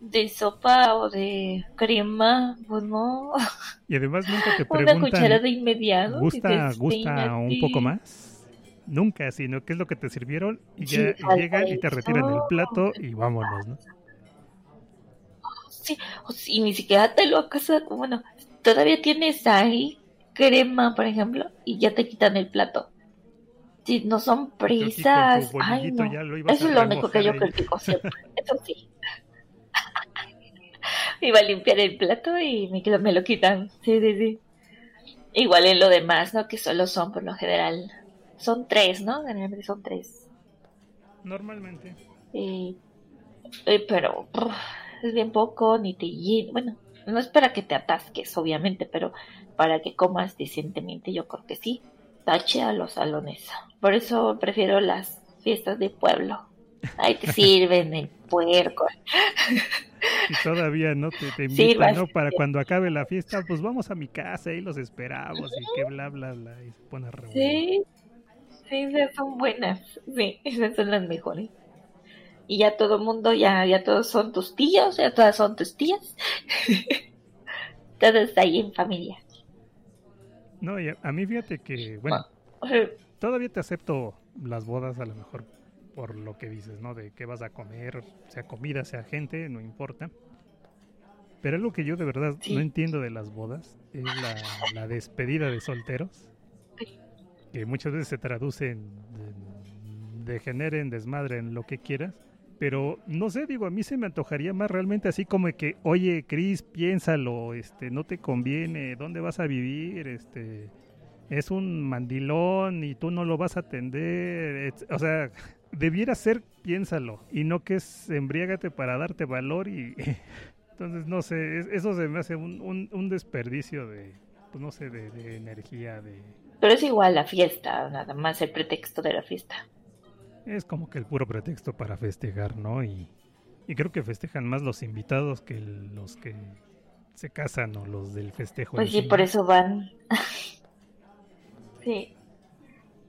[SPEAKER 3] de sopa o de crema, pues no.
[SPEAKER 2] Y además nunca te preguntan.
[SPEAKER 3] Una cucharada inmediata.
[SPEAKER 2] ¿Gusta, gusta un poco más? Nunca, sino qué es lo que te sirvieron y ya llegan y te retiran el plato y vámonos, ¿no?
[SPEAKER 3] sí, si ni siquiera te lo casa, bueno, todavía tienes ahí crema, por ejemplo, y ya te quitan el plato. Si no son prisas, ay no, eso es lo único que yo critico siempre, eso sí. Iba a limpiar el plato y me, me lo quitan, sí, sí, sí. Igual en lo demás, ¿no? Que solo son, por lo general, son tres, ¿no? Generalmente son tres.
[SPEAKER 2] Normalmente.
[SPEAKER 3] Sí. pero es bien poco, ni te Bueno, no es para que te atasques, obviamente, pero para que comas decentemente, yo creo que sí. Tache a los salones. Por eso prefiero las fiestas de pueblo. Ahí te sirven el puerco.
[SPEAKER 2] Y todavía no te, te invitan, ¿no? Para cuando acabe la fiesta, pues vamos a mi casa y los esperamos y que bla, bla, bla. Y se pone
[SPEAKER 3] Sí, sí, esas son buenas. Sí, esas son las mejores y ya todo el mundo, ya, ya todos son tus tíos, ya todas son tus tías. Todos ahí en familia.
[SPEAKER 2] No, a, mí fíjate que, bueno, todavía te acepto las bodas a lo mejor por lo que dices, ¿no? De qué vas a comer, sea comida, sea gente, no importa. Pero algo que yo de verdad no entiendo de las bodas es la, la despedida de solteros, que muchas veces se traduce en, en degeneren, desmadren, lo que quieras pero no sé, digo, a mí se me antojaría más realmente así como que, oye, Cris, piénsalo, este, no te conviene, ¿dónde vas a vivir? Este, es un mandilón y tú no lo vas a atender, o sea, debiera ser, piénsalo, y no que es embriágate para darte valor y... Entonces, no sé, eso se me hace un, un, desperdicio de, pues no sé, de, de energía, de...
[SPEAKER 3] Pero es igual la fiesta, nada más el pretexto de la fiesta
[SPEAKER 2] es como que el puro pretexto para festejar, ¿no? Y, y creo que festejan más los invitados que los que se casan o los del festejo.
[SPEAKER 3] Pues sí, por eso van. sí.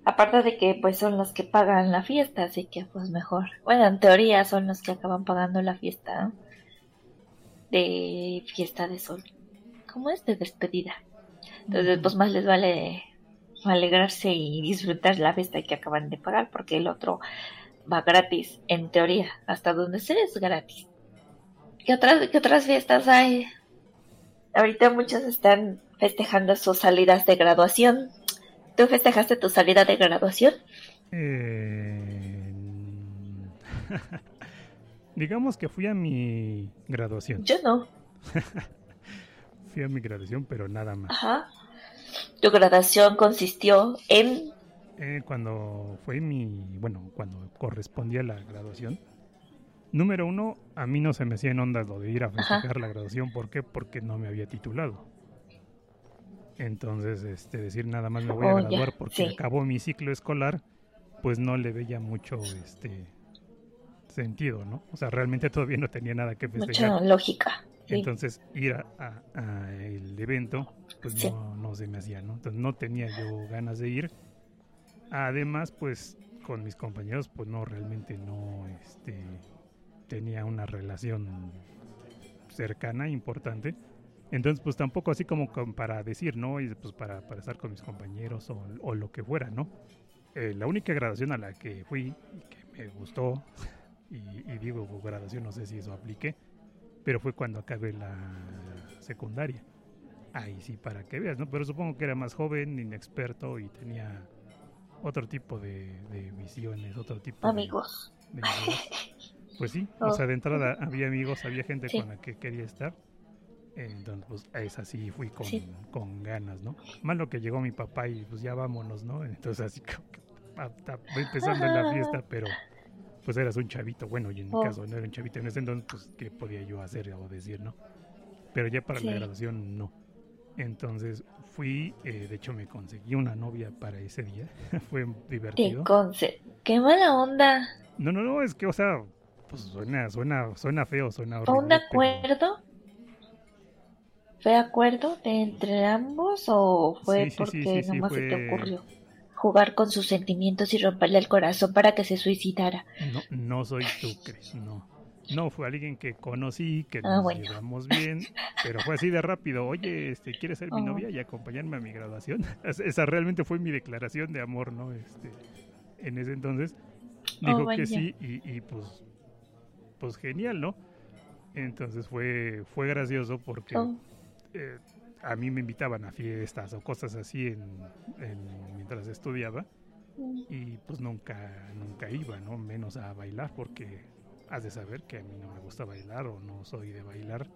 [SPEAKER 3] Aparte de que pues son los que pagan la fiesta, así que pues mejor. Bueno, en teoría son los que acaban pagando la fiesta de fiesta de sol. ¿Cómo es? De despedida. Entonces pues más les vale alegrarse y disfrutar la fiesta que acaban de pagar porque el otro va gratis, en teoría, hasta donde se es gratis. ¿Qué otras, qué otras fiestas hay? Ahorita muchos están festejando sus salidas de graduación. ¿Tú festejaste tu salida de graduación?
[SPEAKER 2] Eh... Digamos que fui a mi graduación.
[SPEAKER 3] Yo no.
[SPEAKER 2] fui a mi graduación, pero nada más.
[SPEAKER 3] Ajá. Tu graduación consistió en...
[SPEAKER 2] Eh, cuando fue mi... Bueno, cuando correspondía la graduación. Número uno, a mí no se me hacía en ondas lo de ir a festejar la graduación. ¿Por qué? Porque no me había titulado. Entonces, este, decir nada más me voy a oh, graduar porque acabó mi ciclo escolar, pues no le veía mucho este sentido, ¿no? O sea, realmente todavía no tenía nada que festejar.
[SPEAKER 3] Mucha lógica.
[SPEAKER 2] Entonces, ir a, el evento, pues no, no se me hacía, ¿no? Entonces, no tenía yo ganas de ir. Además, pues, con mis compañeros, pues no, realmente no, este, tenía una relación cercana, importante. Entonces, pues tampoco así como para decir, ¿no? Y pues para, para estar con mis compañeros o, lo que fuera, ¿no? Eh, la única graduación a la que fui y que me gustó, y, digo graduación, no sé si eso aplique, pero fue cuando acabé la secundaria. Ahí sí, para que veas, ¿no? Pero supongo que era más joven, inexperto y tenía otro tipo de, visiones, otro tipo
[SPEAKER 3] amigos.
[SPEAKER 2] De, amigos. Pues sí, o sea, de entrada había amigos, había gente con la que quería estar entonces, pues es así, fui con, con ganas, ¿no? Más lo que llegó mi papá y pues ya vámonos, ¿no? Entonces así como que voy empezando la fiesta, pero pues eras un chavito, bueno, y en mi oh. caso no era un chavito en ese entonces, pues qué podía yo hacer o decir, ¿no? Pero ya para la graduación no. Entonces fui, eh, de hecho me conseguí una novia para ese día, fue divertido.
[SPEAKER 3] ¿Qué, ¡Qué mala onda!
[SPEAKER 2] No, no, no, es que, o sea, pues suena, suena, suena feo, suena horrible.
[SPEAKER 3] ¿Un acuerdo? ¿Fue acuerdo de entre ambos o fue porque nomás se te ocurrió jugar con sus sentimientos y romperle el corazón para que se suicidara?
[SPEAKER 2] No, no soy tú, Cris, no. No, fue alguien que conocí, que ah, nos llevamos bien, pero fue así de rápido. Oye, este, ¿quieres ser mi oh. novia y acompañarme a mi graduación? Esa realmente fue mi declaración de amor, ¿no? Este, en ese entonces dijo oh, que sí y, y, pues, pues genial, ¿no? Entonces fue, fue gracioso porque oh. Eh, a mí me invitaban a fiestas o cosas así en, mientras estudiaba y pues nunca nunca iba, ¿no? Menos a bailar porque has de saber que a mí no me gusta bailar o no soy de bailar.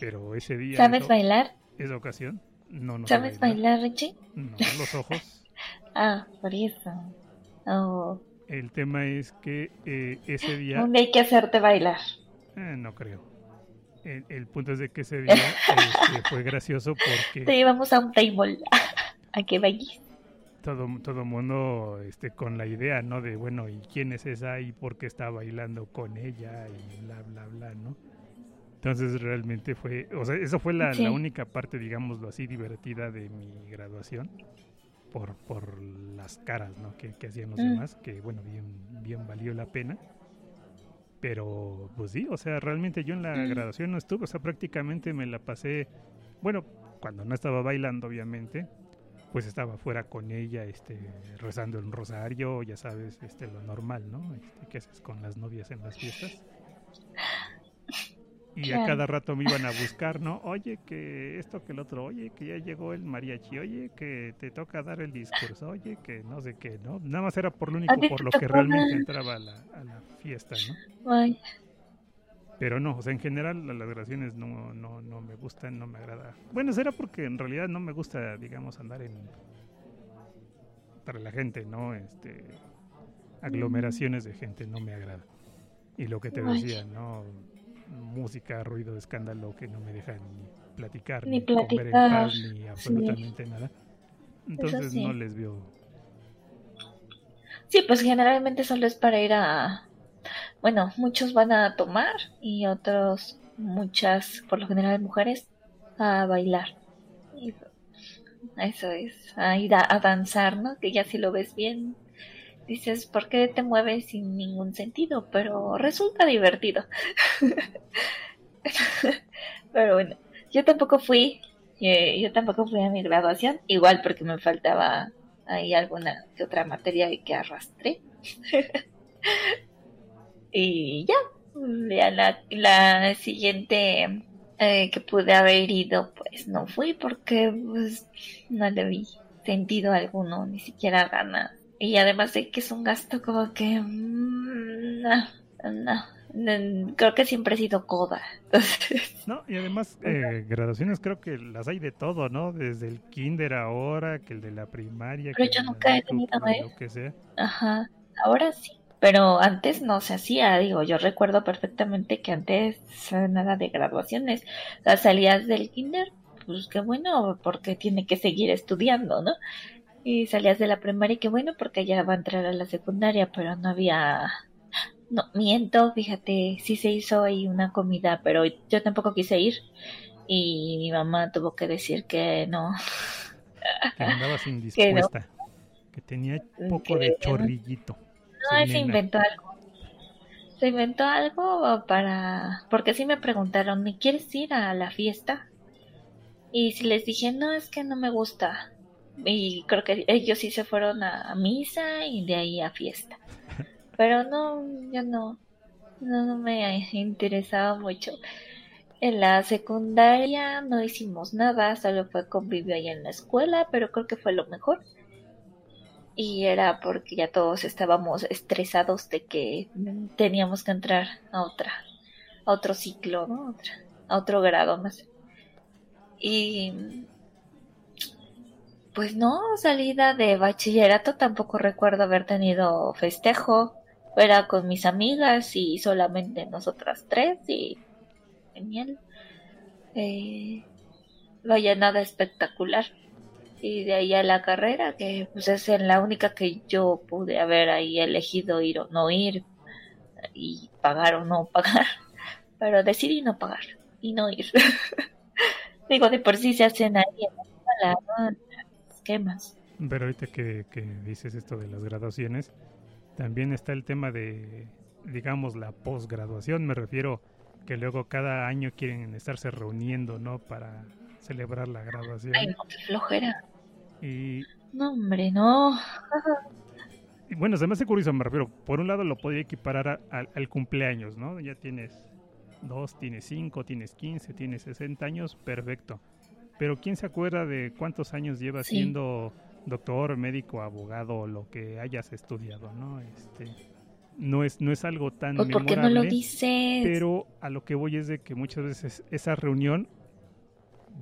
[SPEAKER 2] Pero ese día...
[SPEAKER 3] ¿Sabes bailar?
[SPEAKER 2] Esa ocasión, no, no
[SPEAKER 3] ¿Sabes bailar. Richie?
[SPEAKER 2] No, los ojos.
[SPEAKER 3] ah, por eso. Oh.
[SPEAKER 2] El tema es que eh, ese día...
[SPEAKER 3] ¿Dónde hay que hacerte bailar?
[SPEAKER 2] Eh, no creo el, punto es de que ese día este, fue gracioso porque...
[SPEAKER 3] Te llevamos a un table a que vayas.
[SPEAKER 2] Todo, todo mundo este, con la idea, ¿no? De, bueno, ¿y quién es esa? ¿Y por qué está bailando con ella? Y bla, bla, bla, ¿no? Entonces realmente fue, o sea, eso fue la, única parte, digámoslo así, divertida de mi graduación. Por, por las caras, ¿no? Que, que hacían los mm. demás, que bueno, bien, bien valió la pena. Pero, pues sí, o sea, realmente yo en la mm. graduación no estuve, o sea, prácticamente me la pasé, bueno, cuando no estaba bailando, obviamente, pues estaba fuera con ella, este, rezando el rosario, ya sabes, este, lo normal, ¿no? Este, ¿Qué haces con las novias en las fiestas? Y a cada rato me iban a buscar, ¿no? Oye, que esto, que el otro, oye, que ya llegó el mariachi, oye, que te toca dar el discurso, oye, que no sé qué, ¿no? Nada más era por lo único por lo que realmente entraba a la, a la fiesta, ¿no? Pero no, o sea, en general las grabaciones no, no, no me gustan, no me agrada. Bueno, será porque en realidad no me gusta, digamos, andar en... para la gente, ¿no? Este... aglomeraciones de gente no me agrada. Y lo que te decía, ¿no? Música, ruido, escándalo que no me deja ni platicar, ni, comer en paz, ni absolutamente nada. Entonces no les veo.
[SPEAKER 3] Sí, pues generalmente solo es para ir a... Bueno, muchos van a tomar y otros muchas, por lo general mujeres, a bailar. eso es, a ir a, danzar, ¿no? Que ya si lo ves bien, dices, ¿por qué te mueves sin ningún sentido? Pero resulta divertido. Pero bueno, yo tampoco fui, eh, yo tampoco fui a mi graduación, igual porque me faltaba ahí alguna que otra materia que arrastré. y ya, la siguiente eh, que pude haber ido, pues no fui porque pues, no le vi sentido alguno, ni siquiera ganas. Y además de que es un gasto como que... Mm, no, no, creo que siempre he sido coda.
[SPEAKER 2] no, y además eh, graduaciones creo que las hay de todo, ¿no? Desde el kinder ahora, que el de la primaria.
[SPEAKER 3] Pero yo nunca he tenido, ¿eh? Lo que sea. Ajá, ahora sí pero antes no se hacía, digo, yo recuerdo perfectamente que antes nada de graduaciones, las salías del kinder, pues qué bueno, porque tiene que seguir estudiando, ¿no? Y salías de la primaria, qué bueno, porque ya va a entrar a la secundaria, pero no había, no, miento, fíjate, sí se hizo ahí una comida, pero yo tampoco quise ir y mi mamá tuvo que decir que no.
[SPEAKER 2] Que andabas indispuesta, que, tenía un poco de chorrillito.
[SPEAKER 3] No, se inventó algo. Se inventó algo para... Porque sí me preguntaron, ¿me quieres ir a la fiesta? Y si les dije, no, es que no me gusta. Y creo que ellos sí se fueron a, misa y de ahí a fiesta. Pero no, yo no, no, no me interesaba mucho. En la secundaria no hicimos nada, solo fue convivio ahí en la escuela, pero creo que fue lo mejor y era porque ya todos estábamos estresados de que teníamos que entrar a otra a otro ciclo no a otro grado más y pues no salida de bachillerato tampoco recuerdo haber tenido festejo. Era con mis amigas y solamente nosotras tres y genial. Eh, vaya nada espectacular. Y de ahí a la carrera, que pues es la única que yo pude haber ahí elegido ir o no ir y pagar o no pagar, pero decidí no pagar y no ir. Digo, de por sí se hacen ahí en la esquemas.
[SPEAKER 2] Pero ahorita que, que dices esto de las graduaciones, también está el tema de, digamos, la posgraduación, me refiero que luego cada año quieren estarse reuniendo, ¿no? Para celebrar la graduación.
[SPEAKER 3] Ay, no, qué flojera.
[SPEAKER 2] Y...
[SPEAKER 3] No, hombre, no.
[SPEAKER 2] y bueno, se me hace curioso, me refiero. Por un lado lo podría equiparar al cumpleaños, ¿no? Ya tienes dos, tienes cinco, tienes quince, tienes sesenta años, perfecto. Pero ¿quién se acuerda de cuántos años llevas siendo doctor, médico, abogado, lo que hayas estudiado, ¿no? Este, no es, no es algo tan
[SPEAKER 3] pues ¿Por qué no lo dices?
[SPEAKER 2] Pero a lo que voy es de que muchas veces esa reunión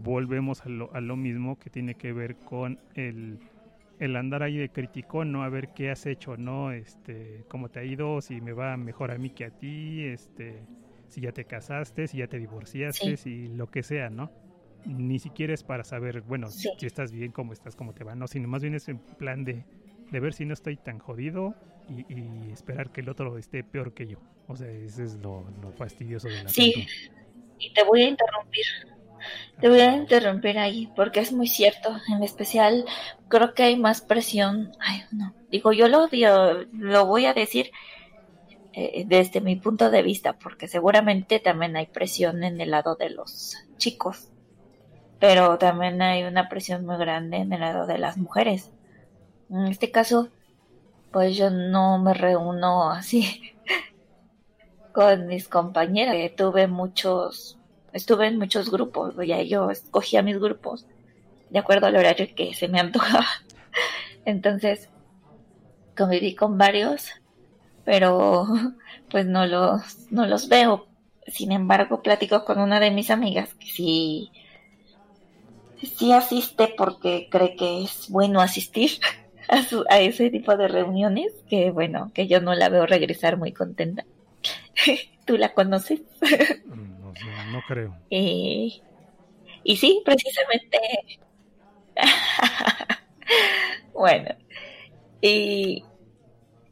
[SPEAKER 2] volvemos a lo, a lo mismo que tiene que ver con el, el andar ahí de criticón, ¿no? A ver qué has hecho, ¿no? Este, cómo te ha ido, si me va mejor a mí que a ti, este, si ya te casaste, si ya te divorciaste, si lo que sea, ¿no? Ni siquiera es para saber, bueno, si estás bien, cómo estás, cómo te va, no, sino más bien es en plan de, de ver si no estoy tan jodido y, y, esperar que el otro esté peor que yo. O sea, ese es lo, lo fastidioso de la
[SPEAKER 3] Sí, y te voy a interrumpir te voy a interrumpir ahí porque es muy cierto. En especial, creo que hay más presión. Ay, no. Digo, yo lo, lo voy a decir eh, desde mi punto de vista porque seguramente también hay presión en el lado de los chicos. Pero también hay una presión muy grande en el lado de las mujeres. En este caso, pues yo no me reúno así con mis compañeras. Tuve muchos estuve en muchos grupos, ya yo escogía mis grupos de acuerdo al horario que se me antojaba. Entonces, conviví con varios, pero pues no los, no los veo. Sin embargo, platico con una de mis amigas que sí, sí asiste porque cree que es bueno asistir a, su, a ese tipo de reuniones, que bueno, que yo no la veo regresar muy contenta. ¿Tú la conoces?
[SPEAKER 2] Mm, no, creo.
[SPEAKER 3] Y, y sí, precisamente. bueno, y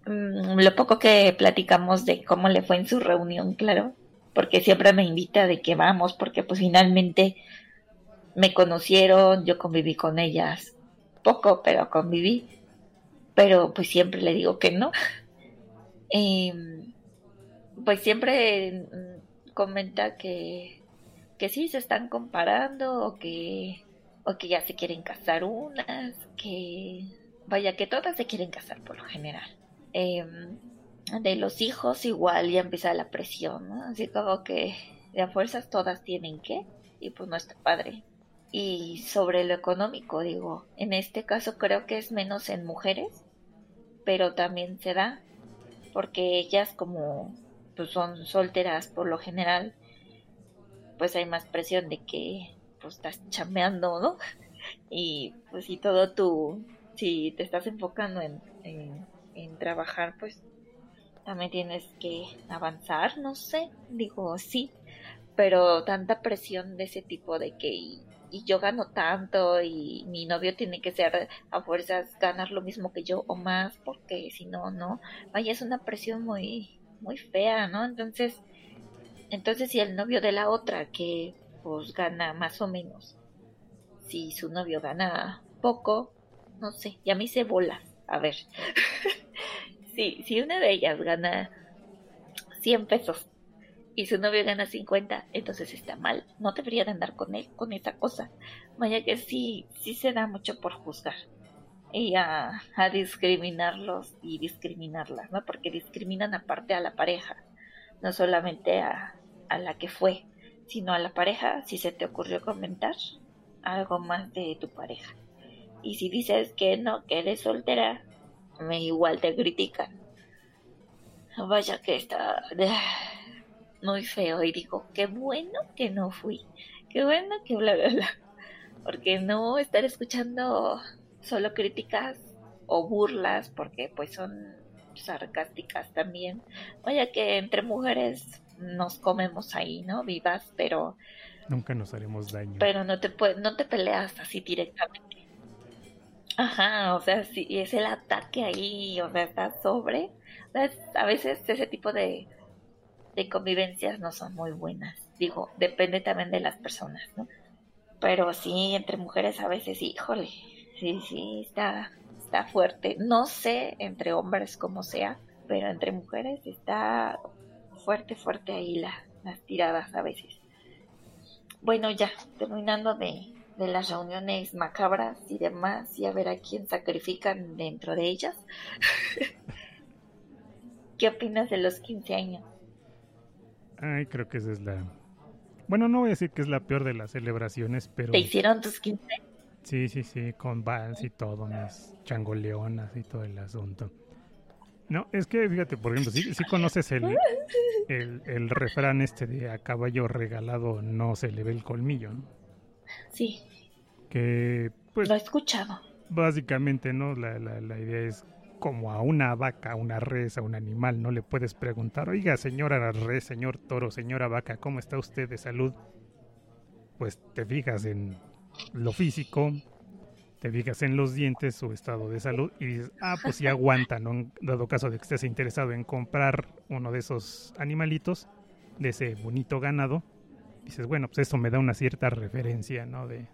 [SPEAKER 3] mm, lo poco que platicamos de cómo le fue en su reunión, claro, porque siempre me invita de que vamos, porque pues finalmente me conocieron, yo conviví con ellas poco, pero conviví, pero pues siempre le digo que no. Em, pues siempre mm, comenta que, que sí se están comparando o que, o que ya se quieren casar unas, que vaya que todas se quieren casar por lo general. Em, de los hijos igual ya empieza la presión, ¿no? Así como que de a fuerzas todas tienen que, y pues no está padre. Y sobre lo económico, digo, en este caso creo que es menos en mujeres, pero también se da, porque ellas como pues son solteras por lo general, pues hay más presión de que pues estás chameando, ¿no? Y pues si todo tú, si te estás enfocando en, en, en trabajar, pues también tienes que avanzar, no sé, digo sí, pero tanta presión de ese tipo de que y, yo gano tanto y mi novio tiene que ser a fuerzas ganar lo mismo que yo o más porque si no no. Vaya es una presión muy muy fea no entonces entonces si el novio de la otra que pues gana más o menos si su novio gana poco no sé y a mí se bola a ver. Si, si una de ellas gana 100 pesos y su novio gana 50, entonces está mal. No debería de andar con él, con esa cosa. Vaya que sí, sí se da mucho por juzgar y a, a discriminarlos y discriminarlas, ¿no? Porque discriminan aparte a la pareja, no solamente a, a la que fue, sino a la pareja si se te ocurrió comentar algo más de tu pareja. Y si dices que no, que eres soltera, me igual te critican. Vaya que está muy feo y digo, qué bueno que no fui, qué bueno que bla bla bla. Porque no estar escuchando solo críticas o burlas, porque pues son sarcásticas también. Vaya que entre mujeres nos comemos ahí, ¿no? Vivas, pero
[SPEAKER 2] nunca nos haremos daño.
[SPEAKER 3] Pero no te no te peleas así directamente. Ajá, o sea, si es el ataque ahí, o sea, está sobre. a veces ese tipo de, de convivencias no son muy buenas. Digo, depende también de las personas, ¿no? Pero sí, entre mujeres a veces, híjole, sí, sí, está, está fuerte. No sé entre hombres cómo sea, pero entre mujeres está fuerte, fuerte ahí la, las tiradas a veces. Bueno, ya, terminando de, de las reuniones macabras y demás y a ver a quién sacrifican dentro de ellas. ¿Qué opinas de los 15 años?
[SPEAKER 2] Ay, creo que esa es la... Bueno, no voy a decir que es la peor de las celebraciones, pero...
[SPEAKER 3] ¿Te hicieron tus 15?
[SPEAKER 2] Sí, sí, sí, con vals y todo, unas changoleonas y todo el asunto. No, es que fíjate, por ejemplo, si sí conoces el, el, el, refrán este de a caballo regalado no se le ve el colmillo, ¿no?
[SPEAKER 3] Sí.
[SPEAKER 2] Que, pues...
[SPEAKER 3] Lo he escuchado.
[SPEAKER 2] Básicamente, ¿no? La, la, la idea es como a una vaca, a una res, a un animal, no le puedes preguntar, oiga, señora res, señor toro, señora vaca, ¿cómo está usted de salud? Pues te fijas en lo físico, te fijas en los dientes, su estado de salud, y dices, ah, pues sí aguanta, ¿no? Dado caso de que estés interesado en comprar uno de esos animalitos, de ese bonito ganado, dices, bueno, pues eso me da una cierta referencia, ¿no? De,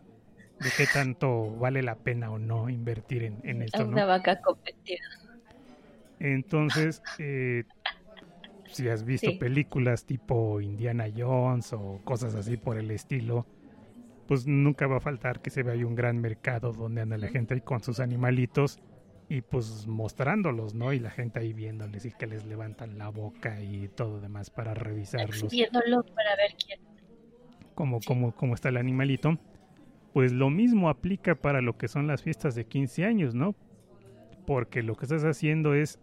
[SPEAKER 2] de qué tanto vale la pena o no invertir en, en esto,
[SPEAKER 3] Una vaca competida.
[SPEAKER 2] Entonces, eh, si has visto películas tipo Indiana Jones o cosas así por el estilo, pues nunca va a faltar que se vea un gran mercado donde anda la gente ahí con sus animalitos y pues mostrándolos, ¿no? Y la gente ahí viéndoles y que les levantan la boca y todo demás para revisarlos.
[SPEAKER 3] Viéndolos para ver quién
[SPEAKER 2] cómo, cómo, está el animalito, pues lo mismo aplica para lo que son las fiestas de 15 años, ¿no? Porque lo que estás haciendo es,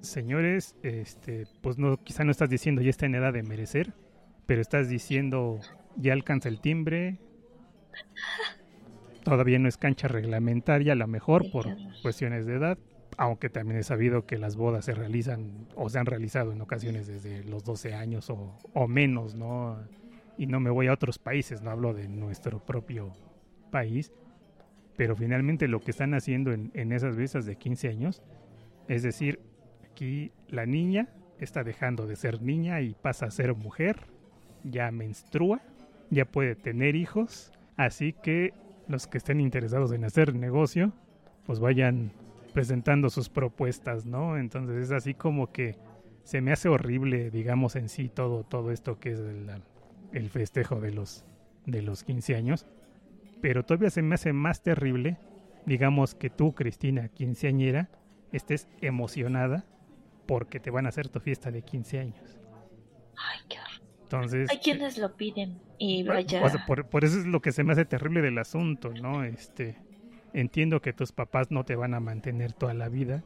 [SPEAKER 2] señores, este, pues no, quizá no estás diciendo ya está en edad de merecer, pero estás diciendo ya alcanza el timbre, todavía no es cancha reglamentaria, a lo mejor por cuestiones de edad, aunque también he sabido que las bodas se realizan o se han realizado en ocasiones desde los 12 años o, o menos, ¿no? y no me voy a otros países, no hablo de nuestro propio país, pero finalmente lo que están haciendo en, esas visas de 15 años, es decir, aquí la niña está dejando de ser niña y pasa a ser mujer ya menstrua, ya puede tener hijos, así que los que estén interesados en hacer negocio, pues vayan presentando sus propuestas, ¿no? Entonces es así como que se me hace horrible, digamos, en sí todo, todo esto que es el, el festejo de los, de los 15 años, pero todavía se me hace más terrible, digamos, que tú, Cristina, quinceañera, estés emocionada porque te van a hacer tu fiesta de 15 años.
[SPEAKER 3] Ay, qué horror.
[SPEAKER 2] Entonces,
[SPEAKER 3] Hay quienes lo piden y vaya.
[SPEAKER 2] o sea, por, por eso es lo que se me hace terrible del asunto, ¿no? Este, entiendo que tus papás no te van a mantener toda la vida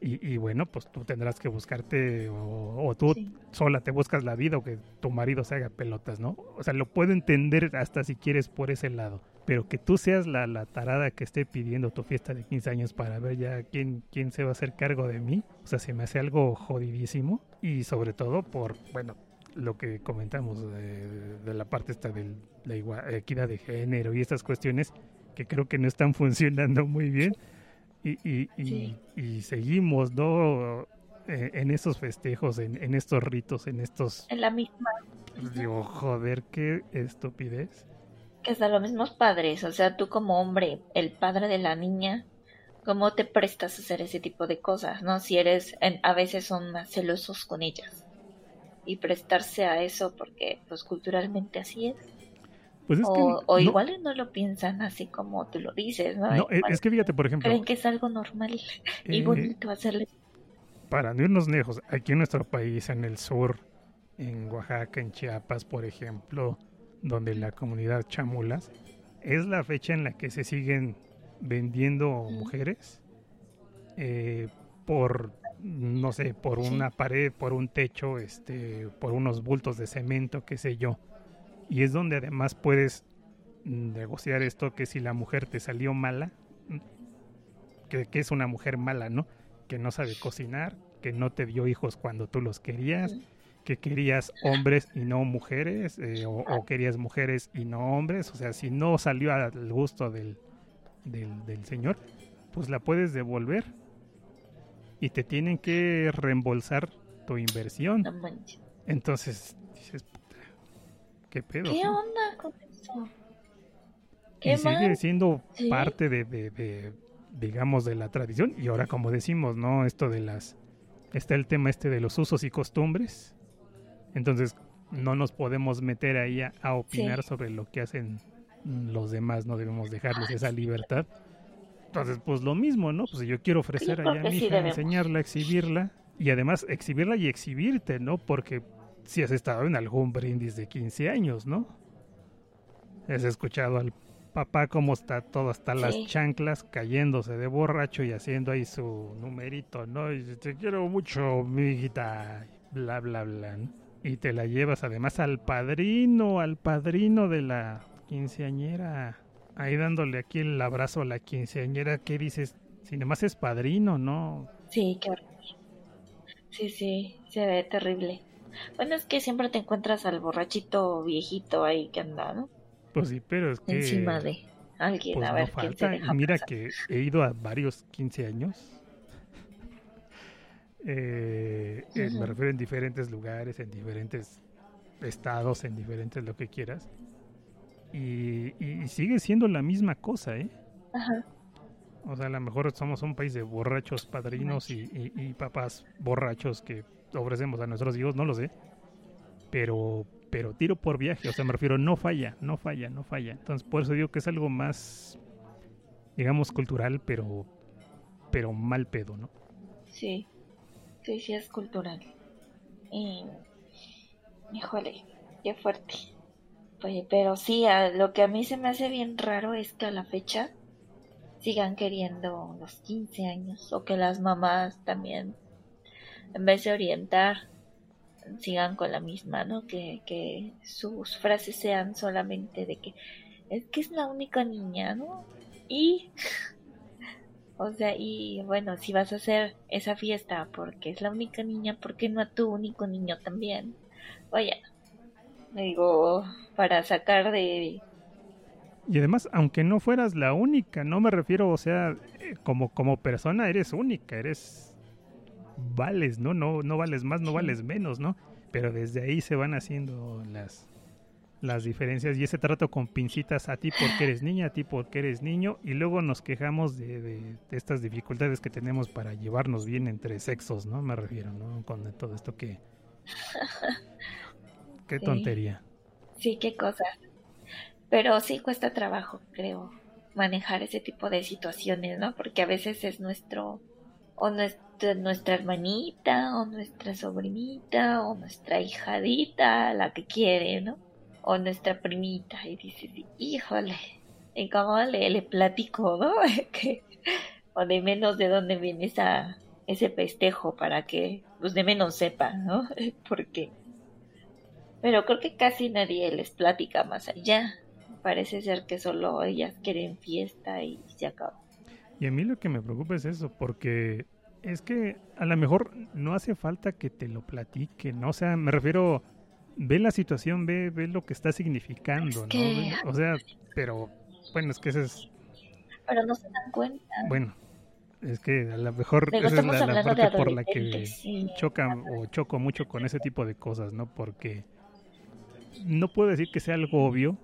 [SPEAKER 2] y, y bueno, pues tú tendrás que buscarte o, o tú
[SPEAKER 3] Sí.
[SPEAKER 2] sola te buscas la vida o que tu marido se haga pelotas, ¿no? O sea, lo puedo entender hasta si quieres por ese lado, pero que tú seas la, la tarada que esté pidiendo tu fiesta de 15 años para ver ya quién, quién se va a hacer cargo de mí, o sea, se me hace algo jodidísimo y sobre todo por, bueno, lo que comentamos de, de la parte esta de la igua- equidad de género y estas cuestiones que creo que no están funcionando muy bien y, y, y-
[SPEAKER 3] Sí.
[SPEAKER 2] y seguimos no Eh, en esos festejos en, en estos ritos en estos
[SPEAKER 3] En la misma.
[SPEAKER 2] digo joder qué estupidez
[SPEAKER 3] Que hasta los mismos padres. O sea, tú como hombre, el padre de la niña, ¿cómo te prestas a hacer ese tipo de cosas? ¿No? Si eres. en- a veces son más celosos con ellas. Y prestarse a eso porque, pues, culturalmente así es.
[SPEAKER 2] pues es
[SPEAKER 3] o,
[SPEAKER 2] que
[SPEAKER 3] o
[SPEAKER 2] no-
[SPEAKER 3] igual no lo piensan así como tú lo dices, ¿no?
[SPEAKER 2] no, e-
[SPEAKER 3] Igual
[SPEAKER 2] es que fíjate por ejemplo
[SPEAKER 3] Creen que es algo normal y
[SPEAKER 2] eh,
[SPEAKER 3] bonito hacerle.
[SPEAKER 2] para no irnos lejos, aquí en nuestro país, en el sur, en Oaxaca, en Chiapas, por ejemplo, donde la comunidad chamulas, es la fecha en la que se siguen vendiendo mujeres eh, por, no sé, por una pared, por un techo, este, por unos bultos de cemento, qué sé yo. Y es donde además puedes negociar esto que si la mujer te salió mala, que, que es una mujer mala, ¿no? Que no sabe cocinar, que no te dio hijos cuando tú los querías, que querías hombres y no mujeres, eh, o, o querías mujeres y no hombres, o sea, si no salió al gusto del, del, del señor, pues la puedes devolver y te tienen que reembolsar tu inversión. Entonces, dices, ¿qué pedo?
[SPEAKER 3] ¿Qué onda con eso?
[SPEAKER 2] y
[SPEAKER 3] Qué
[SPEAKER 2] sigue
[SPEAKER 3] mal.
[SPEAKER 2] siendo
[SPEAKER 3] Sí.
[SPEAKER 2] parte de, de- de, digamos, de la tradición. Y ahora, como decimos, ¿no? Esto de las... Está el tema este de los usos y costumbres. Entonces, no nos podemos meter ahí a, a opinar
[SPEAKER 3] Sí.
[SPEAKER 2] sobre lo que hacen los demás. No debemos dejarles esa libertad. Entonces, pues lo mismo, ¿no? Pues si yo quiero ofrecer allá a mi
[SPEAKER 3] sí
[SPEAKER 2] hija,
[SPEAKER 3] debemos.
[SPEAKER 2] enseñarla, exhibirla. Y además, exhibirla y exhibirte, ¿no? Porque si has estado en algún brindis de 15 años, ¿no? Has escuchado al papá cómo está todo hasta las
[SPEAKER 3] Sí.
[SPEAKER 2] chanclas cayéndose de borracho y haciendo ahí su numerito, ¿no? Y te quiero mucho, mi hijita, bla, bla, bla. ¿no? Y te la llevas además al padrino, al padrino de la quinceañera. Ahí dándole aquí el abrazo a la quinceañera, ¿qué dices? Si nomás es padrino, ¿no?
[SPEAKER 3] Sí, qué horror. Sí, sí, se ve terrible. Bueno, es que siempre te encuentras al borrachito viejito ahí que anda, ¿no?
[SPEAKER 2] Pues sí, pero es que...
[SPEAKER 3] Encima de alguien,
[SPEAKER 2] Pues
[SPEAKER 3] a
[SPEAKER 2] no
[SPEAKER 3] ver quién se
[SPEAKER 2] falta.
[SPEAKER 3] deja
[SPEAKER 2] mira
[SPEAKER 3] pasar.
[SPEAKER 2] que he ido a varios 15 años. Eh, eh, me refiero en diferentes lugares, en diferentes estados, en diferentes lo que quieras. Y, y- y sigue siendo la misma cosa, ¿eh?
[SPEAKER 3] Ajá.
[SPEAKER 2] O sea, a lo mejor somos un país de borrachos padrinos y, y- y papás borrachos que ofrecemos a nuestros hijos, no lo sé. Pero, pero tiro por viaje, o sea, me refiero, no falla, no falla, no falla. Entonces, por eso digo que es algo más, digamos, cultural, pero, pero mal pedo, ¿no?
[SPEAKER 3] Sí, es cultural. Y, híjole, qué fuerte. Oye, pero sí, a- lo que a mí se me hace bien raro es que a la fecha sigan queriendo los 15 años o que las mamás también, en vez de orientar, sigan con la misma, ¿no? Que, que sus frases sean solamente de que es que es la única niña, ¿no? Y o sea, y bueno, si vas a hacer esa fiesta porque es la única niña, ¿por qué no a tu único niño también? Vaya, digo, para sacar de...
[SPEAKER 2] Y además, aunque no fueras la única, no me refiero, o sea, eh, como, como persona eres única, eres vales, ¿no? No, no vales más, no vales menos, ¿no? Pero desde ahí se van haciendo las, las diferencias y ese trato con pincitas a ti porque eres niña, a ti porque eres niño y luego nos quejamos de, de, estas dificultades que tenemos para llevarnos bien entre sexos, ¿no? Me refiero, ¿no? Con todo esto que... Qué tontería.
[SPEAKER 3] Sí, qué cosa. Pero sí cuesta trabajo, creo, manejar ese tipo de situaciones, ¿no? Porque a veces es nuestro o nuestra, nuestra hermanita, o nuestra sobrinita, o nuestra hijadita, la que quiere, ¿no? O nuestra primita y dices, híjole, ¿y cómo le, platico, no? o de menos de dónde viene esa, ese festejo para que pues, de menos sepan, ¿no? Porque... Pero creo que casi nadie les platica más allá. Parece ser que solo ellas quieren fiesta y se acabó.
[SPEAKER 2] Y a mí lo que me preocupa es eso, porque es que a lo mejor no hace falta que te lo platique, ¿no? O sea, me refiero ve la situación, ve, ve lo que está significando, ¿no? O sea, pero bueno, es que ese es...
[SPEAKER 3] Pero no se dan cuenta.
[SPEAKER 2] Bueno, es que a lo mejor esa es la, parte por la que chocan o choco mucho con ese tipo de cosas, ¿no? Porque no puedo decir que sea algo obvio,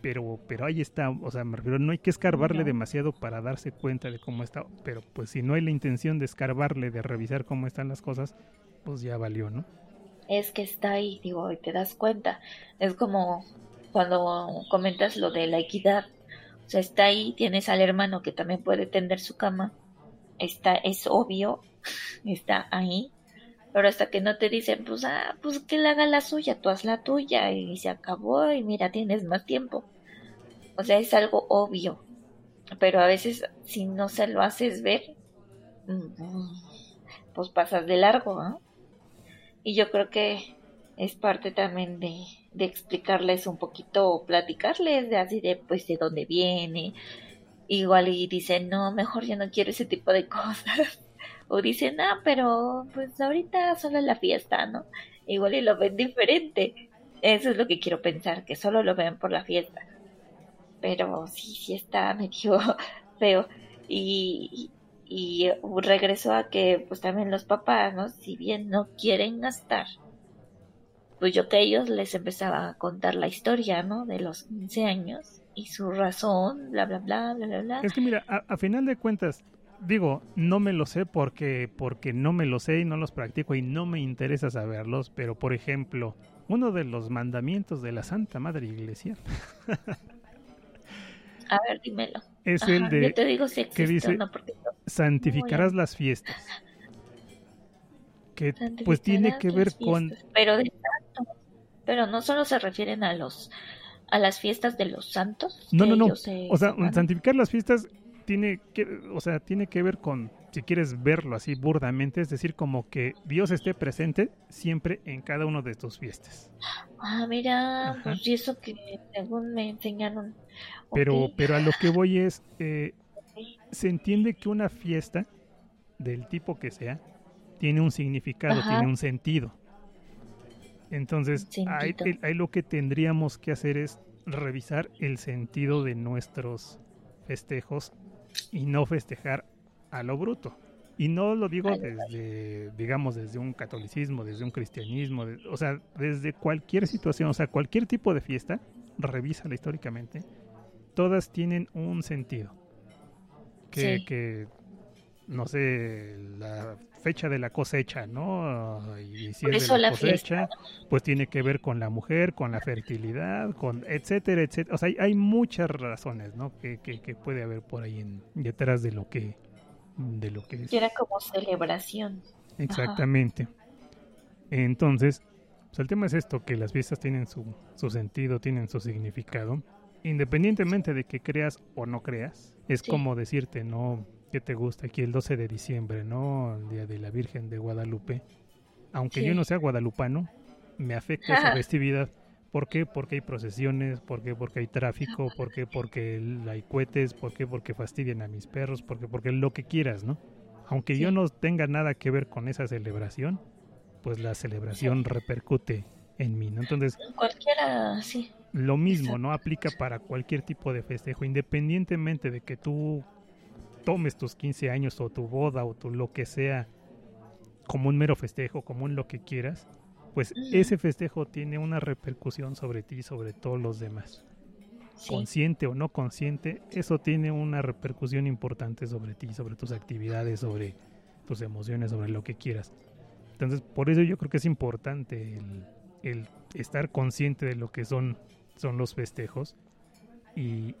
[SPEAKER 2] pero pero ahí está, o sea, me refiero, no hay que escarbarle demasiado para darse cuenta de cómo está, pero pues si no hay la intención de escarbarle, de revisar cómo están las cosas, pues ya valió, ¿no?
[SPEAKER 3] Es que está ahí, digo, y te das cuenta. Es como cuando comentas lo de la equidad. O sea, está ahí, tienes al hermano que también puede tender su cama. Está, es obvio, está ahí. Pero hasta que no te dicen, pues, ah, pues que le haga la suya, tú haz la tuya y se acabó y mira, tienes más tiempo. O sea, es algo obvio. Pero a veces, si no se lo haces ver, mm, pues pasas de largo, ¿no? Y yo creo que es parte también de, de explicarles un poquito, platicarles de así de pues de dónde viene. Igual y dicen, no, mejor yo no quiero ese tipo de cosas. o dicen, ah, pero pues ahorita solo es la fiesta, ¿no? Igual y lo ven diferente. Eso es lo que quiero pensar, que solo lo ven por la fiesta. Pero sí, sí está medio feo. Y, y regresó a que pues también los papás, ¿no? Si bien no quieren gastar, pues yo que ellos les empezaba a contar la historia, ¿no? De los 15 años y su razón, bla, bla, bla, bla, bla, bla.
[SPEAKER 2] Es que mira, a, final de cuentas, digo, no me lo sé porque, porque no me lo sé y no los practico y no me interesa saberlos, pero por ejemplo, uno de los mandamientos de la Santa Madre Iglesia.
[SPEAKER 3] a ver, dímelo.
[SPEAKER 2] Es el de...
[SPEAKER 3] Yo te digo si existe, que dice, no porque
[SPEAKER 2] santificarás las fiestas. Que pues tiene que ver con...
[SPEAKER 3] Pero de Pero no solo se refieren a los a las fiestas de los santos.
[SPEAKER 2] No, no, no. O sea, santificar las fiestas tiene que, o sea, tiene que ver con, si quieres verlo así burdamente, es decir, como que Dios esté presente siempre en cada uno de tus fiestas.
[SPEAKER 3] Ah, mira, pues eso que según me enseñaron.
[SPEAKER 2] Pero, pero a lo que voy es, eh, se entiende que una fiesta, del tipo que sea, tiene un significado, tiene un sentido. Entonces, ahí, lo que tendríamos que hacer es revisar el sentido de nuestros festejos y no festejar a lo bruto. Y no lo digo desde, digamos, desde un catolicismo, desde un cristianismo, o sea, desde cualquier situación, o sea, cualquier tipo de fiesta, revísala históricamente, todas tienen un sentido que, no sé, la fecha de la cosecha, ¿no? Y si es de la, cosecha, pues tiene que ver con la mujer, con la fertilidad, con etcétera, etcétera. O sea, hay, muchas razones, ¿no? Que, que, puede haber por ahí en, detrás de lo que de lo que es.
[SPEAKER 3] Era como celebración.
[SPEAKER 2] Exactamente. Entonces, pues el tema es esto, que las fiestas tienen su, su sentido, tienen su significado independientemente de que creas o no creas, es como decirte, ¿no? ¿Qué te gusta aquí el 12 de diciembre, ¿no? El Día de la Virgen de Guadalupe. Aunque yo no sea guadalupano, me afecta esa festividad. ¿Por qué? Porque hay procesiones, ¿por qué? Porque hay tráfico, ¿por qué? Porque hay cohetes, ¿por qué? Porque fastidian a mis perros, ¿por qué? Porque lo que quieras, ¿no? Aunque yo no tenga nada que ver con esa celebración, pues la celebración repercute en mí, ¿no? Entonces...
[SPEAKER 3] Cualquiera, sí.
[SPEAKER 2] Lo mismo, ¿no? Aplica para cualquier tipo de festejo, independientemente de que tú tomes tus 15 años o tu boda o tu lo que sea como un mero festejo, como un lo que quieras, pues ese festejo tiene una repercusión sobre ti y sobre todos los demás. Consciente o no consciente, eso tiene una repercusión importante sobre ti, sobre tus actividades, sobre tus emociones, sobre lo que quieras. Entonces, por eso yo creo que es importante el, estar consciente de lo que son, son los festejos y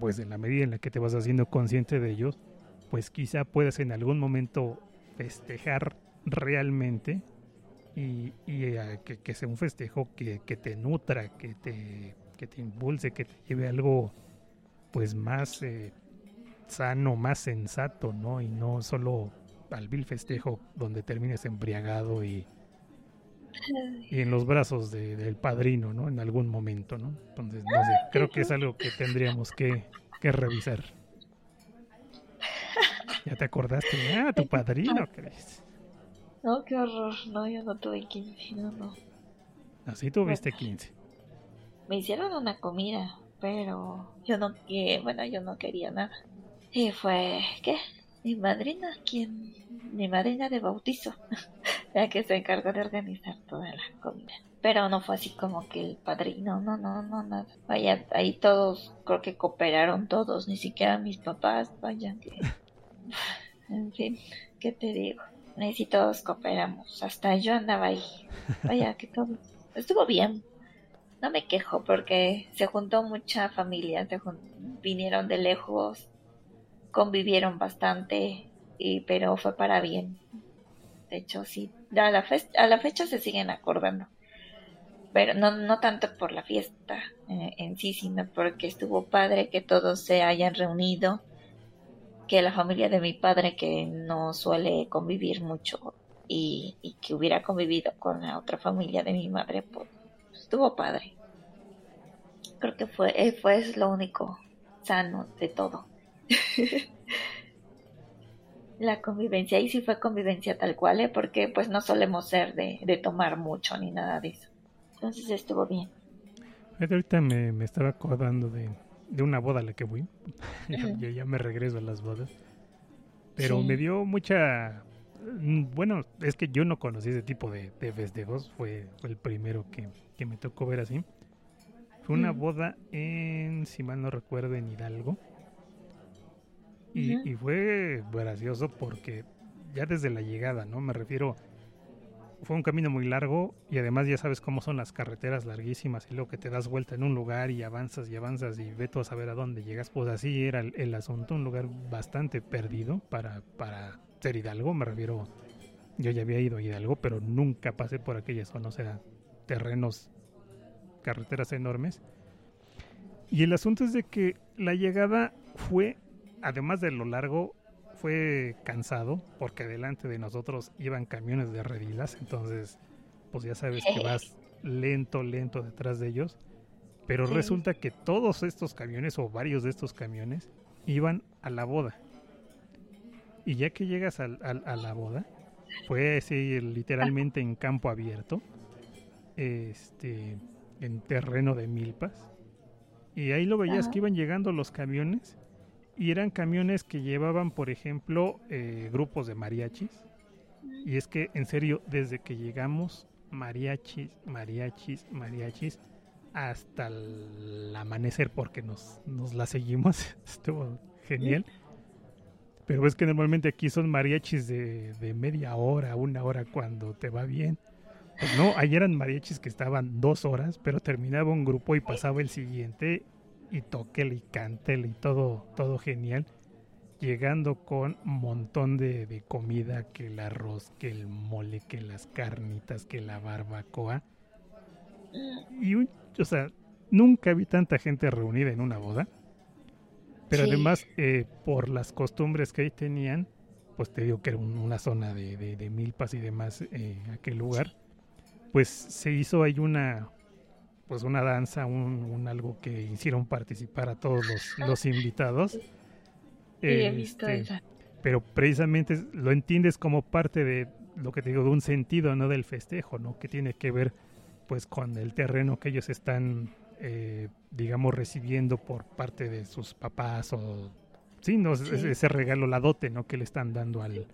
[SPEAKER 2] pues en la medida en la que te vas haciendo consciente de ellos, pues quizá puedas en algún momento festejar realmente y, eh, que, sea un festejo que, te nutra, que te, que te impulse, que te lleve algo pues más eh, sano, más sensato, ¿no? Y no solo al vil festejo donde termines embriagado y, y en los brazos del padrino, ¿no? En algún momento, ¿no? Entonces, no sé, creo que es algo que tendríamos que, que revisar. ¿Ya te acordaste? Ah, tu padrino, ¿crees?
[SPEAKER 3] No, qué horror. No, yo no tuve 15, no, no.
[SPEAKER 2] Así tuviste 15.
[SPEAKER 3] Me hicieron una comida, pero yo no, bueno, yo no quería nada. Y fue, ¿qué? Mi madrina, quien, mi madrina de bautizo, la que se encargó de organizar toda la comida. Pero no fue así como que el padrino, no, no, no, nada. Vaya, ahí todos, creo que cooperaron todos, ni siquiera mis papás, vaya, que... En fin, ¿qué te digo? Y todos cooperamos. Hasta yo andaba ahí. Vaya, que todo estuvo bien. No me quejo porque se juntó mucha familia, vinieron de lejos, convivieron bastante, y, pero fue para bien. De hecho, sí, a la, a la fecha se siguen acordando. Pero no, no tanto por la fiesta eh, en sí, sino porque estuvo padre que todos se hayan reunido que la familia de mi padre, que no suele convivir mucho y, que hubiera convivido con la otra familia de mi madre, pues estuvo padre. Creo que fue, eh, fue lo único sano de todo. la convivencia, y sí fue convivencia tal cual, ¿eh? porque pues no solemos ser de, de, tomar mucho ni nada de eso. Entonces estuvo bien.
[SPEAKER 2] Ahorita me, me estaba acordando de, de una boda a la que fui. yo, ya me regreso a las bodas. Pero me dio mucha... Mm, bueno, es que yo no conocí ese tipo de, festejos. Fue, fue, el primero que, me tocó ver así. Fue una boda en, si mal no recuerdo, en Hidalgo. Y, y fue gracioso porque ya desde la llegada, ¿no? Me refiero fue un camino muy largo y además ya sabes cómo son las carreteras larguísimas y luego que te das vuelta en un lugar y avanzas y avanzas y ve a saber a dónde llegas. Pues así era el, asunto, un lugar bastante perdido para, para ser Hidalgo, me refiero, yo ya había ido a Hidalgo, pero nunca pasé por aquella zona, o sea, terrenos, carreteras enormes. Y el asunto es de que la llegada fue, además de lo largo, fue cansado porque delante de nosotros iban camiones de redilas, entonces pues ya sabes que vas lento, lento detrás de ellos. Pero resulta que todos estos camiones o varios de estos camiones iban a la boda. Y ya que llegas a, la boda, fue así literalmente en campo abierto, este, en terreno de milpas. Y ahí lo veías que iban llegando los camiones y eran camiones que llevaban, por ejemplo, eh, grupos de mariachis. Y es que, en serio, desde que llegamos, mariachis, mariachis, mariachis, hasta el amanecer, porque nos, nos la seguimos. Estuvo genial. Pero es que normalmente aquí son mariachis de, de media hora, una hora cuando te va bien. Pues no, ayer eran mariachis que estaban dos horas, pero terminaba un grupo y pasaba el siguiente y toquele y cantele y todo, todo genial. Llegando con un montón de, comida, que el arroz, que el mole, que las carnitas, que la barbacoa. Y, o sea, nunca vi tanta gente reunida en una boda. Pero además, eh, por las costumbres que ahí tenían, pues te digo que era una zona de, de, milpas y demás, eh, aquel lugar, pues se hizo ahí una, pues una danza, un, algo que hicieron participar a todos los, invitados. Este, pero precisamente lo entiendes como parte de lo que te digo, de un sentido, no del festejo, ¿no? Que tiene que ver pues con el terreno que ellos están, eh, digamos, recibiendo por parte de sus papás o, sí, no, ese regalo, la dote, ¿no? Que le están dando al,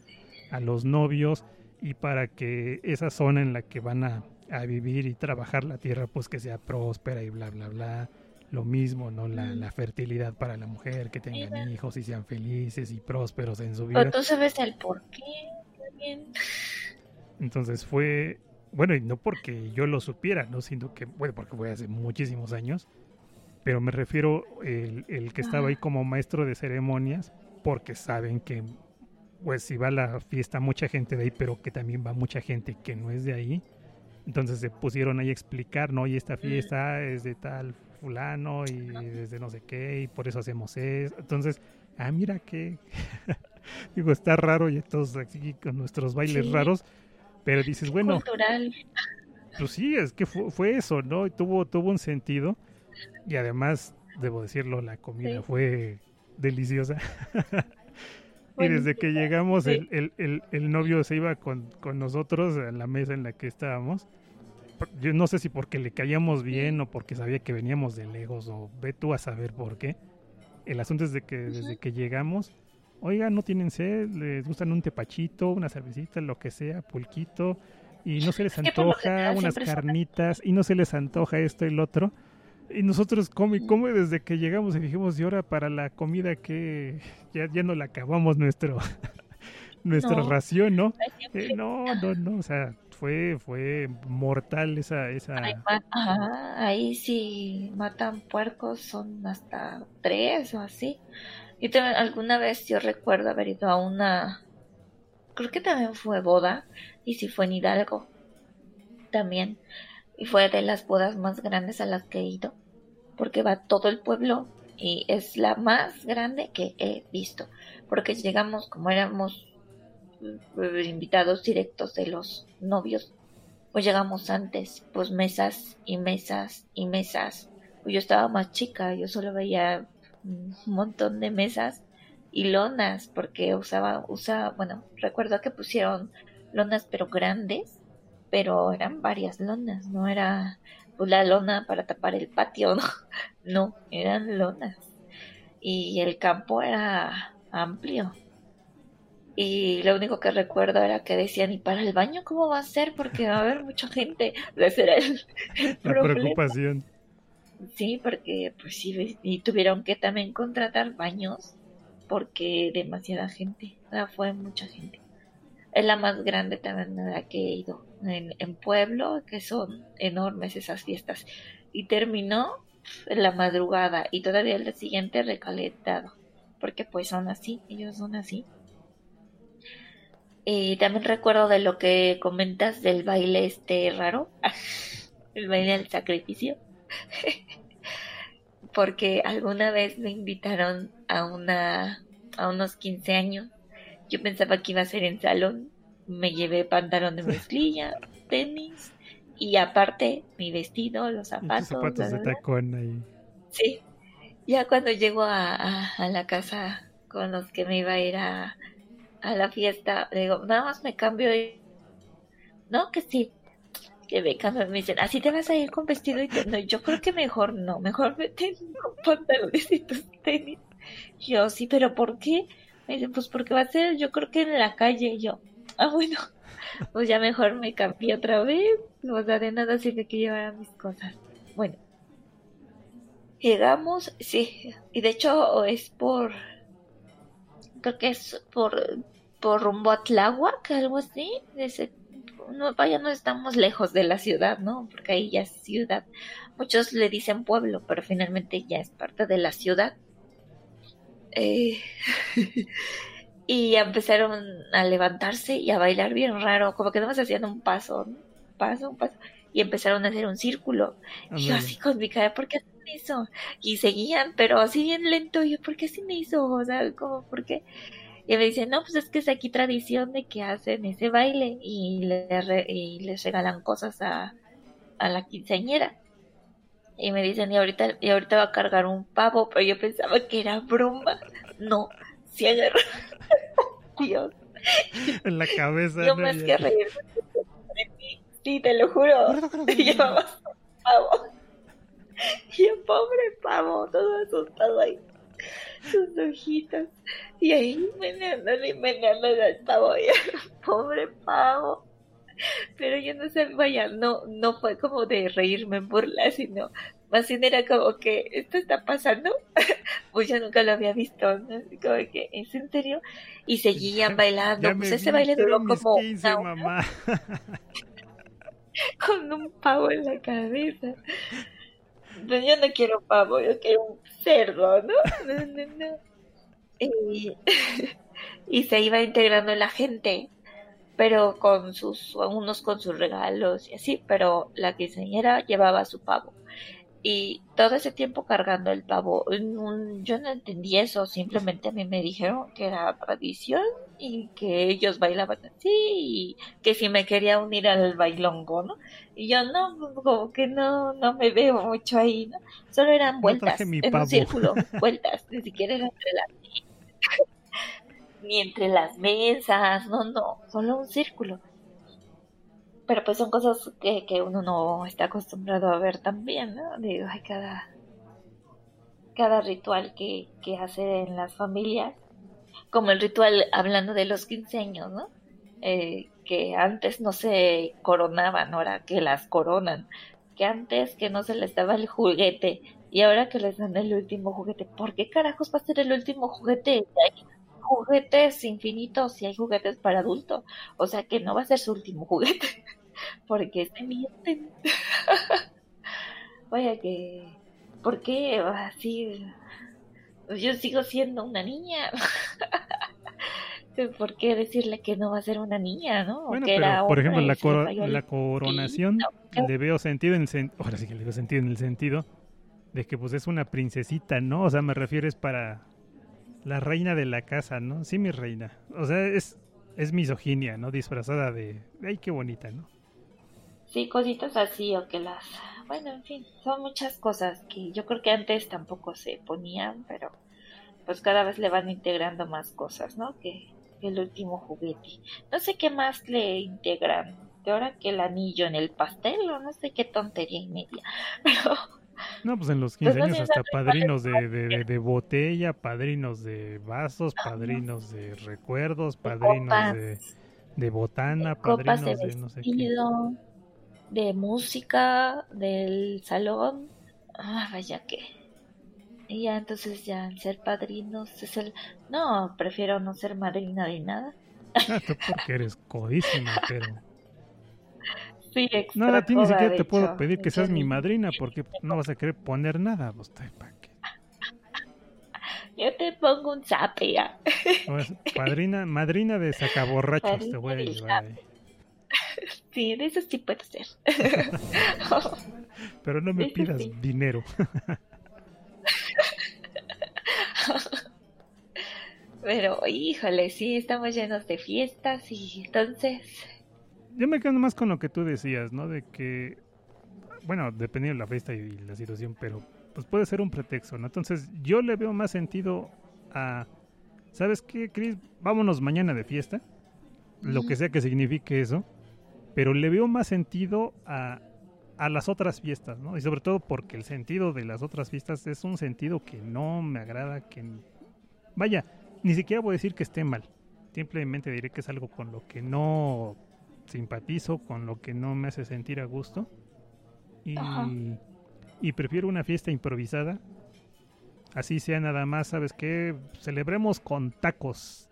[SPEAKER 2] a los novios y para que esa zona en la que van a, a vivir y trabajar la tierra pues que sea próspera y bla bla bla lo mismo, ¿no? La, la, fertilidad para la mujer, que tengan hijos y sean felices y prósperos en su vida.
[SPEAKER 3] Pero tú sabes el por qué también.
[SPEAKER 2] Entonces fue, bueno, y no porque yo lo supiera, ¿no? Sino que, bueno, porque fue hace muchísimos años, pero me refiero el, el que estaba ahí como maestro de ceremonias, porque saben que, pues, si va a la fiesta mucha gente de ahí, pero que también va mucha gente que no es de ahí. Entonces se pusieron ahí a explicar, ¿no? Y esta fiesta es de tal fulano y desde no sé qué, y por eso hacemos eso. Entonces, ah, mira que, digo, está raro y todos aquí con nuestros bailes raros, pero dices, bueno,
[SPEAKER 3] Cultural.
[SPEAKER 2] pues sí, es que fue, eso, ¿no? Y tuvo, tuvo un sentido y además, debo decirlo, la comida fue deliciosa. y desde que llegamos, el, el, el, el, novio se iba con, con nosotros a la mesa en la que estábamos. Yo no sé si porque le caíamos bien o porque sabía que veníamos de lejos o ve tú a saber por qué. El asunto es de que desde que llegamos, oiga, no tienen sed, les gustan un tepachito, una cervecita, lo que sea, pulquito, y no se les antoja unas carnitas, y no se les antoja esto y lo otro. Y nosotros come, come desde que llegamos y dijimos, y ahora para la comida que ya, ya no la acabamos nuestro nuestra ración, ¿no? Eh, no, no, no, o sea, fue, fue mortal esa... esa...
[SPEAKER 3] ahí sí matan puercos, son hasta tres o así. Y también, alguna vez yo recuerdo haber ido a una, creo que también fue boda, y sí fue en Hidalgo, también. Y fue de las bodas más grandes a las que he ido, porque va todo el pueblo y es la más grande que he visto, porque llegamos como éramos eh, invitados directos de los novios, pues llegamos antes, pues mesas y mesas y mesas. Pues yo estaba más chica, yo solo veía un montón de mesas y lonas, porque usaba, usaba, bueno, recuerdo que pusieron lonas pero grandes, pero eran varias lonas, no era pues la lona para tapar el patio, no, no, eran lonas. Y el campo era amplio, y lo único que recuerdo era que decían, ¿y para el baño cómo va a ser? Porque va a haber mucha gente. Ese era el,
[SPEAKER 2] La preocupación.
[SPEAKER 3] Sí, porque pues sí, y tuvieron que también contratar baños porque demasiada gente, o sea, fue mucha gente. Es la más grande también de la que he ido en, en Pueblo, que son enormes esas fiestas. Y terminó en la madrugada y todavía el día siguiente recalentado, porque pues son así, ellos son así. Y también recuerdo de lo que comentas del baile este raro, el baile del sacrificio, porque alguna vez me invitaron a una a unos 15 años. Yo pensaba que iba a ser en salón. Me llevé pantalón de mezclilla, tenis y aparte mi vestido, los zapatos.
[SPEAKER 2] zapatos de tacón ahí.
[SPEAKER 3] Sí. Ya cuando llego a, a la casa con los que me iba a ir a, a la fiesta, digo, nada más me cambio y... No, que sí, que me cambio, me dicen, así te vas a ir con vestido y no, yo creo que mejor no, mejor vete con pantalones y tus tenis. Yo, sí, pero ¿por qué? Me dicen, pues porque va a ser, yo creo que en la calle, yo, ah, bueno, pues ya mejor me cambié otra vez, no da de nada sirve que llevara mis cosas. Bueno, llegamos, sí, y de hecho es por creo que es por, por rumbo a Tláhuac, algo así. No, vaya, no estamos lejos de la ciudad, ¿no? Porque ahí ya es ciudad. Muchos le dicen pueblo, pero finalmente ya es parte de la ciudad. Eh, y empezaron a levantarse y a bailar bien raro, como que más haciendo un paso, ¿no? paso, un paso, y empezaron a hacer un círculo. Y yo así con mi cara, ¿por qué eso? Y seguían, pero así bien lento. Y yo, ¿por qué así me hizo? O sea, como, ¿por qué? Y me dicen, no, pues es que es aquí tradición de que hacen ese baile y, le y les regalan cosas a, a la quinceañera. Y me dicen, y ahorita, y ahorita va a cargar un pavo, pero yo pensaba que era broma. No, si agarró. Dios.
[SPEAKER 2] En la cabeza.
[SPEAKER 3] Yo más que reír. Sí, te lo juro. Llevaba pavo. Y el pobre pavo, todo asustado ahí. sus ojitos. Y ahí meneándole y meneándole al pavo. Y pobre pavo. Pero yo no sé, vaya, no, no fue como de reírme en burla, sino más bien era como que esto está pasando. pues yo nunca lo había visto, ¿no? Como que, ¿es en serio? Y seguían bailando. pues ese baile duró como una con un pavo en la cabeza. Pues yo no quiero pavo, yo quiero un cerdo, ¿no? no, no, no. Y, y se iba integrando la gente, pero con sus, unos con sus regalos y así, pero la quinceañera llevaba su pavo y todo ese tiempo cargando el pavo. yo no entendí eso, simplemente a mí me dijeron que era tradición y que ellos bailaban así y que si me quería unir al bailongo, ¿no? Y yo no, como que no, no me veo mucho ahí, ¿no? Solo eran vueltas en un círculo, vueltas, ni siquiera eran entre las ni entre las mesas, no, no, solo un círculo pero pues son cosas que, que uno no está acostumbrado a ver también, ¿no? Digo, hay cada, cada ritual que, que hace en las familias, como el ritual hablando de los quinceaños, ¿no? Eh, que antes no se coronaban, ahora que las coronan, que antes que no se les daba el juguete y ahora que les dan el último juguete, ¿por qué carajos va a ser el último juguete? Juguetes infinitos y hay juguetes para adultos, o sea que no va a ser su último juguete porque se mienten. Vaya que, ¿por qué así? Yo sigo siendo una niña. ¿Por qué decirle que no va a ser una niña, no?
[SPEAKER 2] Bueno, pero, por ejemplo, la, la coronación le veo sentido en el ahora sí que le veo sentido en el sentido de que pues es una princesita, ¿no? O sea, me refieres para la reina de la casa, ¿no? Sí, mi reina. O sea, es, es misoginia, ¿no? Disfrazada de, ay, qué bonita, ¿no?
[SPEAKER 3] Sí, cositas así o que las... Bueno, en fin, son muchas cosas que yo creo que antes tampoco se ponían, pero pues cada vez le van integrando más cosas, ¿no? Que, el último juguete. No sé qué más le integran. De ahora que el anillo en el pastel o no sé qué tontería y media. Pero...
[SPEAKER 2] No, pues en los 15 pues años hasta padrinos de, de, de, botella, padrinos de vasos, padrinos de recuerdos, padrinos de, de botana, padrinos de, no sé qué
[SPEAKER 3] de música del salón. Ah, vaya que. Y ya entonces ya ser padrinos es el... No, prefiero no ser madrina de nada.
[SPEAKER 2] Ah, tú porque eres codísima, pero...
[SPEAKER 3] Sí,
[SPEAKER 2] Nada, ti ni siquiera te puedo pedir que seas mi madrina porque no vas a querer poner nada. Pues.
[SPEAKER 3] Yo te pongo un zape ya.
[SPEAKER 2] Pues, padrina, madrina de sacaborrachos te voy a llevar ahí.
[SPEAKER 3] Sí, de eso sí puede ser.
[SPEAKER 2] Pero no me pidas dinero.
[SPEAKER 3] Pero, híjole, sí, estamos llenos de fiestas y entonces...
[SPEAKER 2] Yo me quedo más con lo que tú decías, ¿no? De que, bueno, dependiendo de la fiesta y la situación, pero pues puede ser un pretexto, ¿no? Entonces yo le veo más sentido a, ¿sabes qué, Chris? Vámonos mañana de fiesta, lo que sea que signifique eso, pero le veo más sentido a, a las otras fiestas, ¿no? Y sobre todo porque el sentido de las otras fiestas es un sentido que no me agrada, que... Vaya, ni siquiera voy a decir que esté mal. Simplemente diré que es algo con lo que no simpatizo, con lo que no me hace sentir a gusto. Y, y prefiero una fiesta improvisada. Así sea nada más, ¿sabes qué? Celebremos con tacos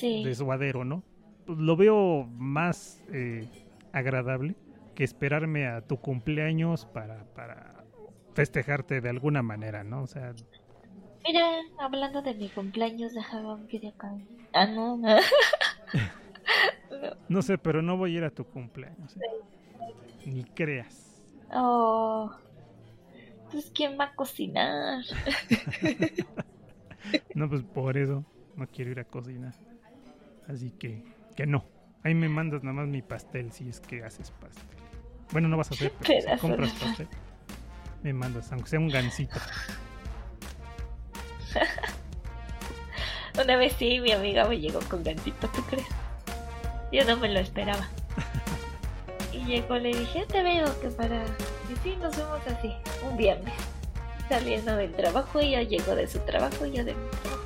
[SPEAKER 2] de suadero, ¿no? lo veo más eh, agradable que esperarme a tu cumpleaños para, para festejarte de alguna manera, ¿no? O sea...
[SPEAKER 3] Mira, hablando de mi cumpleaños, dejaba un video acá. Ah, no, no.
[SPEAKER 2] no sé, pero no voy a ir a tu cumpleaños. ¿eh? Ni creas.
[SPEAKER 3] Oh, pues ¿quién va a cocinar?
[SPEAKER 2] no, pues por eso no quiero ir a cocinar. Así que que no. Ahí me mandas nada más mi pastel si es que haces pastel. Bueno, no vas a hacer, pero si compras pastel, me mandas, aunque sea un gansito.
[SPEAKER 3] Una vez sí, mi amiga me llegó con gansito, ¿tú crees? Yo no me lo esperaba. y llegó, le dije, te veo que para... Y sí, nos vemos así, un viernes. saliendo del trabajo, ella llegó de su trabajo y yo de mi trabajo.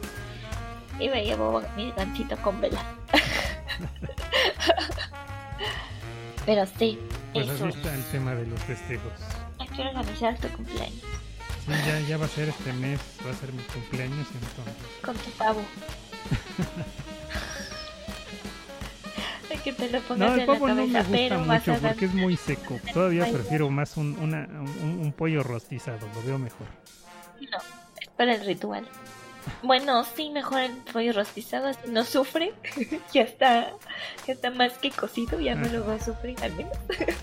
[SPEAKER 3] Y me llevó mi gancito con vela. Pero sí,
[SPEAKER 2] Pues
[SPEAKER 3] eso.
[SPEAKER 2] así está el tema de los festejos.
[SPEAKER 3] Hay que organizar tu cumpleaños
[SPEAKER 2] Sí, ya, ya va a ser este mes, va a ser mi cumpleaños, entonces.
[SPEAKER 3] con tu pavo. Que te lo pongas
[SPEAKER 2] No, el
[SPEAKER 3] en la
[SPEAKER 2] pavo no
[SPEAKER 3] cabeza,
[SPEAKER 2] me gusta mucho porque es muy seco. Todavía prefiero más un, una, un, un pollo rostizado, lo veo mejor.
[SPEAKER 3] No, es para el ritual. Bueno, sí, mejor el pollo rostizado, así no sufre. ya está, ya está más que cocido, ya no
[SPEAKER 2] Ah.
[SPEAKER 3] lo va a sufrir al menos.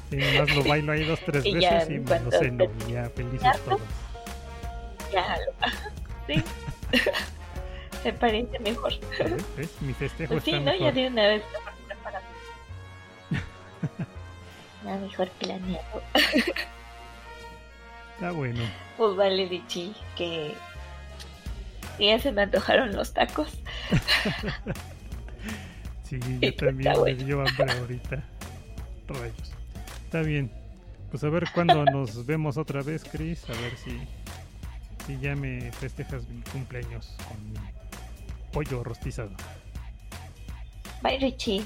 [SPEAKER 2] Sí, nomás lo bailo ahí dos, tres
[SPEAKER 3] Y
[SPEAKER 2] veces y me lo ceno y ya felices todos.
[SPEAKER 3] Ya lo Sí. Me parece mejor.
[SPEAKER 2] ¿Ves? Mi festejo
[SPEAKER 3] Pues sí,
[SPEAKER 2] está
[SPEAKER 3] ¿no?
[SPEAKER 2] mejor.
[SPEAKER 3] Ya de una vez Ya mejor planeado.
[SPEAKER 2] Está bueno.
[SPEAKER 3] Pues vale, Richie, que ya se me antojaron los tacos.
[SPEAKER 2] Sí, yo también me
[SPEAKER 3] bueno.
[SPEAKER 2] dio hambre ahorita. Rayos. Está bien. Pues a ver cuándo nos vemos otra vez, Chris. A ver si, si ya me festejas mi cumpleaños con mi pollo rostizado.
[SPEAKER 3] Bye, Richie.